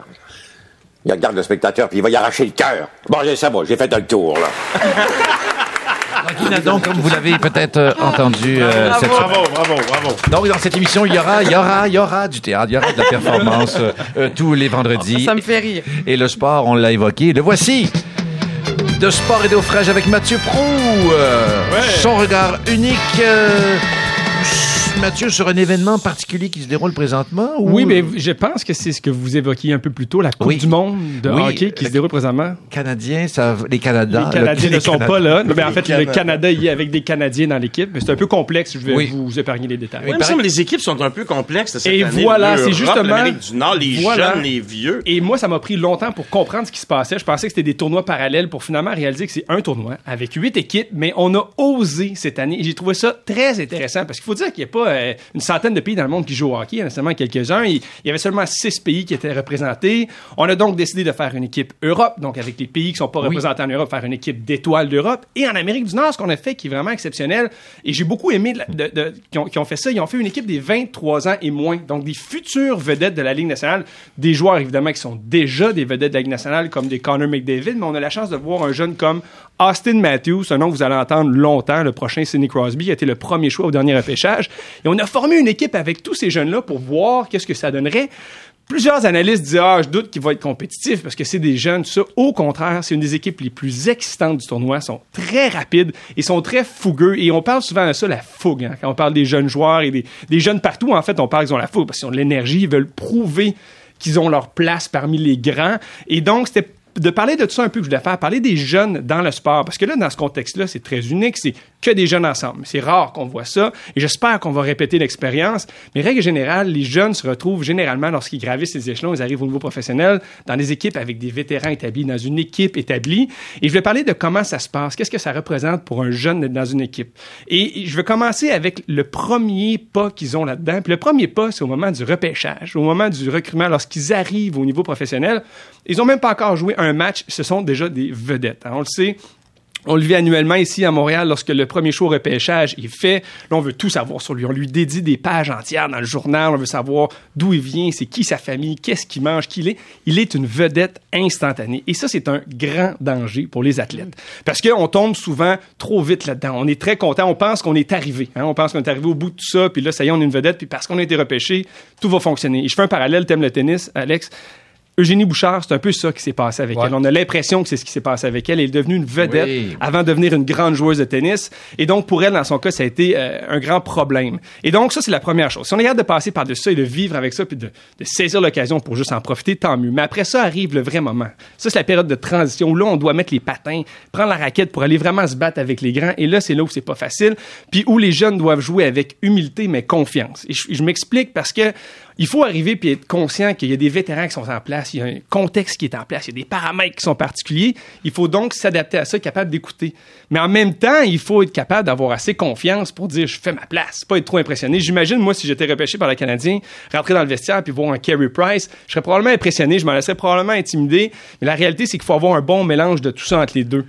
Il regarde le spectateur, puis il va y arracher le cœur. Bon, j'ai ça, moi, j'ai fait le tour, là. Nadon, comme vous l'avez peut-être euh, entendu euh, cette Bravo, bravo, bravo. Donc, dans cette émission, il y aura, il y aura, il y aura du théâtre, il y aura de la performance euh, euh, tous les vendredis. Ça me fait rire. Et le sport, on l'a évoqué. Le voici. De sport et d'eau fraîche avec Mathieu Prou. Euh, Son regard unique. Mathieu, sur un événement particulier qui se déroule présentement? ou- Oui, mais je pense que c'est ce que vous évoquiez un peu plus tôt, la Coupe Oui. du monde de Oui, hockey qui le- se déroule présentement. Canadiens, ça, les Canadiens. Les Canadiens ne sont pas là. Mais en fait, le Canada. Y est avec des Canadiens dans l'équipe. Mais c'est un peu complexe. Je vais Oui. vous épargner les détails. Oui, il me semble que les équipes sont un peu complexes cette Et année. voilà, c'est justement- L'Amérique du Nord, les Voilà. jeunes, les vieux. Et moi, ça m'a pris longtemps pour comprendre ce qui se passait. Je pensais que c'était des tournois parallèles pour finalement réaliser que c'est un tournoi avec huit équipes, mais on a osé cette année. Et j'ai trouvé ça très intéressant parce qu'il faut dire qu'il n'y a pas euh, une centaine de pays dans le monde qui jouent au hockey. Il y en a seulement quelques-uns. Il il y avait seulement six pays qui étaient représentés. On a donc décidé de faire une équipe Europe, donc avec les pays qui sont pas représentés en Europe, faire une équipe d'étoiles d'Europe. Et en Amérique du Nord, ce qu'on a fait qui est vraiment exceptionnel, et j'ai beaucoup aimé de la- de- de- qui, ont, qui ont fait ça, ils ont fait une équipe des 23 ans et moins, donc des futures vedettes de la Ligue nationale, des joueurs évidemment qui sont déjà des vedettes de la Ligue nationale comme des Connor McDavid, mais on a la chance de voir un jeune comme Austin Matthews, un nom que vous allez entendre longtemps, le prochain Sidney Crosby, a été le premier choix au dernier repêchage. Et on a formé une équipe avec tous ces jeunes-là pour voir qu'est-ce que ça donnerait. Plusieurs analystes disent Ah, je doute qu'il va être compétitif parce que c'est des jeunes, ça. Au contraire, c'est une des équipes les plus excitantes du tournoi. Ils sont très rapides et sont très fougueux. Et on parle souvent de ça, la fougue. hein. Quand on parle des jeunes joueurs et des, des jeunes partout, en fait, on parle qu'ils ont la fougue parce qu'ils ont de l'énergie, ils veulent prouver qu'ils ont leur place parmi les grands. Et donc, c'était de parler de tout ça un peu que je voulais faire, parler des jeunes dans le sport. Parce que là, dans ce contexte-là, c'est très unique. C'est que des jeunes ensemble. C'est rare qu'on voit ça. Et j'espère qu'on va répéter l'expérience. Mais règle générale, les jeunes se retrouvent généralement lorsqu'ils gravissent les échelons, ils arrivent au niveau professionnel, dans des équipes avec des vétérans établis, dans une équipe établie. Et je vais parler de comment ça se passe. Qu'est-ce que ça représente pour un jeune dans une équipe? Et je vais commencer avec le premier pas qu'ils ont là-dedans. Le premier pas, c'est au moment du repêchage, au moment du recrutement, lorsqu'ils arrivent au niveau professionnel. Ils ont même pas encore joué un match, ce sont déjà des vedettes. On le sait, On le vit annuellement ici à Montréal lorsque le premier show repêchage est fait. Là, on veut tout savoir sur lui. On lui dédie des pages entières dans le journal. On veut savoir d'où il vient, c'est qui sa famille, qu'est-ce qu'il mange, qui il est. Il est une vedette instantanée. Et ça, c'est un grand danger pour les athlètes. Parce qu'on tombe souvent trop vite là-dedans. On est très content. On pense qu'on est arrivé. hein. On pense qu'on est arrivé au bout de tout ça. Puis là, ça y est, on est une vedette. Puis parce qu'on a été repêché, tout va fonctionner. Et je fais un parallèle. T'aimes le tennis, Alex? Eugénie Bouchard, c'est un peu ça qui s'est passé avec Ouais. elle. On a l'impression que c'est ce qui s'est passé avec elle. Elle est devenue une vedette Oui. avant de devenir une grande joueuse de tennis. Et donc, pour elle, dans son cas, ça a été euh, un grand problème. Et donc, ça, c'est la première chose. Si on est capable de passer par-dessus ça et de vivre avec ça, puis de, de saisir l'occasion pour juste en profiter, tant mieux. Mais après ça, arrive le vrai moment. Ça, c'est la période de transition où là, on doit mettre les patins, prendre la raquette pour aller vraiment se battre avec les grands. Et là, c'est là où c'est pas facile. Puis où les jeunes doivent jouer avec humilité, mais confiance. Et je, je m'explique parce que il faut arriver puis être conscient qu'il y a des vétérans qui sont en place, il y a un contexte qui est en place, il y a des paramètres qui sont particuliers. Il faut donc s'adapter à ça, être capable d'écouter. Mais en même temps, il faut être capable d'avoir assez confiance pour dire je fais ma place, pas être trop impressionné. J'imagine moi si j'étais repêché par le Canadien, rentrer dans le vestiaire puis voir un Carey Price, je serais probablement impressionné, je m'en laisserais probablement intimider. Mais la réalité c'est qu'il faut avoir un bon mélange de tout ça entre les deux.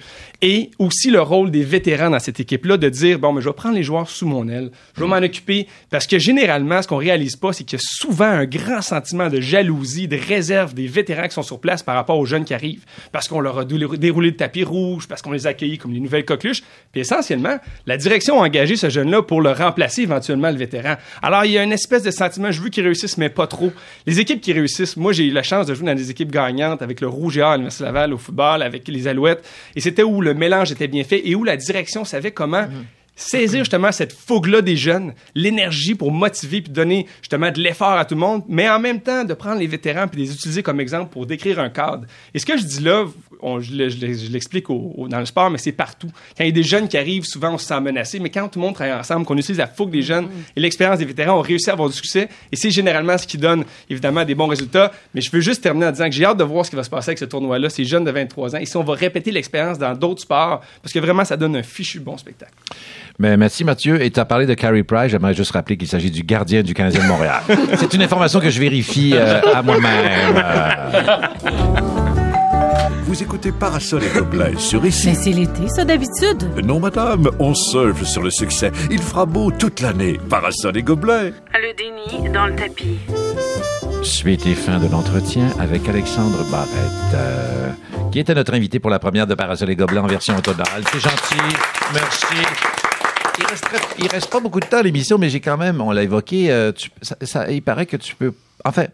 Et aussi le rôle des vétérans dans cette équipe-là de dire bon, mais je vais prendre les joueurs sous mon aile, je vais m'en occuper parce que généralement, ce qu'on réalise pas, c'est qu'il y a souvent un grand sentiment de jalousie, de réserve des vétérans qui sont sur place par rapport aux jeunes qui arrivent parce qu'on leur a déroulé le tapis rouge, parce qu'on les a accueillis comme les nouvelles coqueluches. Puis essentiellement, la direction a engagé ce jeune-là pour le remplacer éventuellement le vétéran. Alors il y a une espèce de sentiment, je veux qu'ils réussissent, mais pas trop. Les équipes qui réussissent, moi j'ai eu la chance de jouer dans des équipes gagnantes avec le Rouge et Or à l'Université Laval au football, avec les Alouettes, et c'était où le mélange était bien fait et où la direction savait comment saisir justement cette fougue-là des jeunes, l'énergie pour motiver puis donner justement de l'effort à tout le monde, mais en même temps de prendre les vétérans puis les utiliser comme exemple pour décrire un cadre. Et ce que je dis là, on- je le- je le- je l'explique au- au- dans le sport, mais c'est partout. Quand il y a des jeunes qui arrivent, souvent on se sent menacé, mais quand tout le monde travaille ensemble, qu'on utilise la fougue des jeunes et l'expérience des vétérans, on réussit à avoir du succès. Et c'est généralement ce qui donne évidemment des bons résultats. Mais je veux juste terminer en disant que j'ai hâte de voir ce qui va se passer avec ce tournoi-là, ces jeunes de 23 ans. Et si on va répéter l'expérience dans d'autres sports, parce que vraiment ça donne un fichu bon spectacle. Mais merci Mathieu. Et tu as parlé de Carey Price. J'aimerais juste rappeler qu'il s'agit du gardien du Canadien de Montréal. C'est une information que je vérifie euh, à moi-même. Euh, Vous écoutez Parasol et Gobelins sur ici. Mais c'est l'été, ça, d'habitude. Non, madame, on surfe sur le succès. Il fera beau toute l'année. Parasol et Gobelins. Le déni dans le tapis. Suite et fin de l'entretien avec Alexandre Barrette, euh, qui était notre invité pour la première de Parasol et Gobelins en version automnale. C'est gentil. Merci. Il reste, il reste pas beaucoup de temps à l'émission, mais j'ai quand même, on l'a évoqué, euh, tu- ça, ça- il paraît que tu peux, enfin,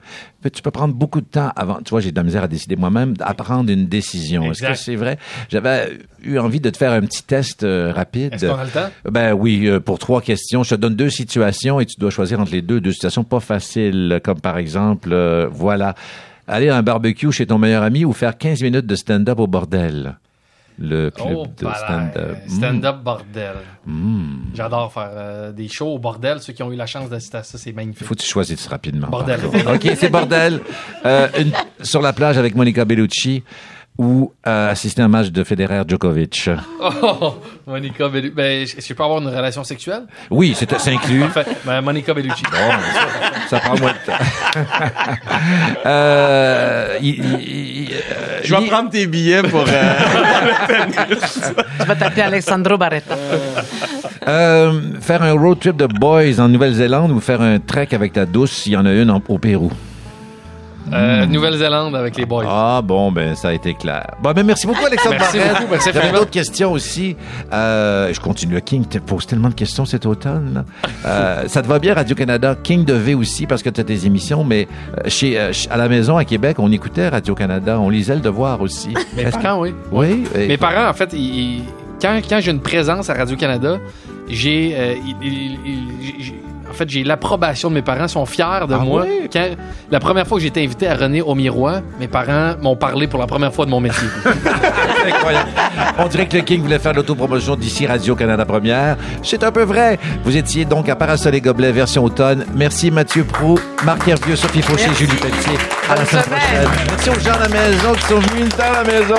tu peux prendre beaucoup de temps avant, tu vois, j'ai de la misère à décider moi-même, à prendre une décision. Est-ce que c'est vrai? J'avais eu envie de te faire un petit test euh, rapide. Est-ce qu'on a le temps? Ben oui, euh, pour trois questions. Je te donne deux situations et tu dois choisir entre les deux. Deux situations pas faciles, comme par exemple, euh, voilà, aller à un barbecue chez ton meilleur ami ou faire 15 minutes de stand-up au bordel. Le club Oh, de stand-up. Mm. Stand-up bordel. Mm. J'adore faire euh, des shows au bordel. Ceux qui ont eu la chance d'assister à ça, c'est magnifique. Faut que tu choisisses rapidement. Bordel. OK, c'est bordel. Euh, une- sur la plage avec Monica Bellucci ou euh, assister à un match de Federer Djokovic. Oh, Monica Bellucci. Ben, est-ce que je peux avoir une relation sexuelle? Oui, c'est c'est inclus. Parfait. Ben, Monica Bellucci. Ça prend moins de temps. euh, il- il- il- euh, Je vais il- prendre tes billets pour. euh, Tu vas t'appeler Alessandro Barretta. Euh, faire un road trip de boys en Nouvelle-Zélande ou faire un trek avec ta douce s'il y en a une en- au Pérou? Euh, Nouvelle-Zélande avec les boys. Ah bon, ben ça a été clair. Bon, ben merci beaucoup Alexandre Merci Barrette. beaucoup, merci J'avais d'autres questions aussi. Euh, je continue. King te pose tellement de questions cet automne. Euh, ça te va bien Radio-Canada? King de V aussi parce que tu as tes émissions, mais chez, ch- à la maison à Québec, on écoutait Radio-Canada. On lisait le devoir aussi. Mes Est-ce que- parents, oui. Oui. et- Mes parents, en fait, ils- quand, quand j'ai une présence à Radio-Canada, j'ai- en fait, j'ai l'approbation de mes parents, ils sont fiers de Ah moi. oui? Quand, la première fois que j'ai été invité à René au Miroir, mes parents m'ont parlé pour la première fois de mon métier. C'est incroyable. On dirait que le King voulait faire l'autopromotion d'ici Radio-Canada Première. C'est un peu vrai. Vous étiez donc à Parasol et Gobelets version automne. Merci Mathieu Prou, Marc Hervieux, Sophie Fauché, Merci. Julie Pelletier. À la semaine prochaine. Merci aux gens à la maison qui sont venus à la maison.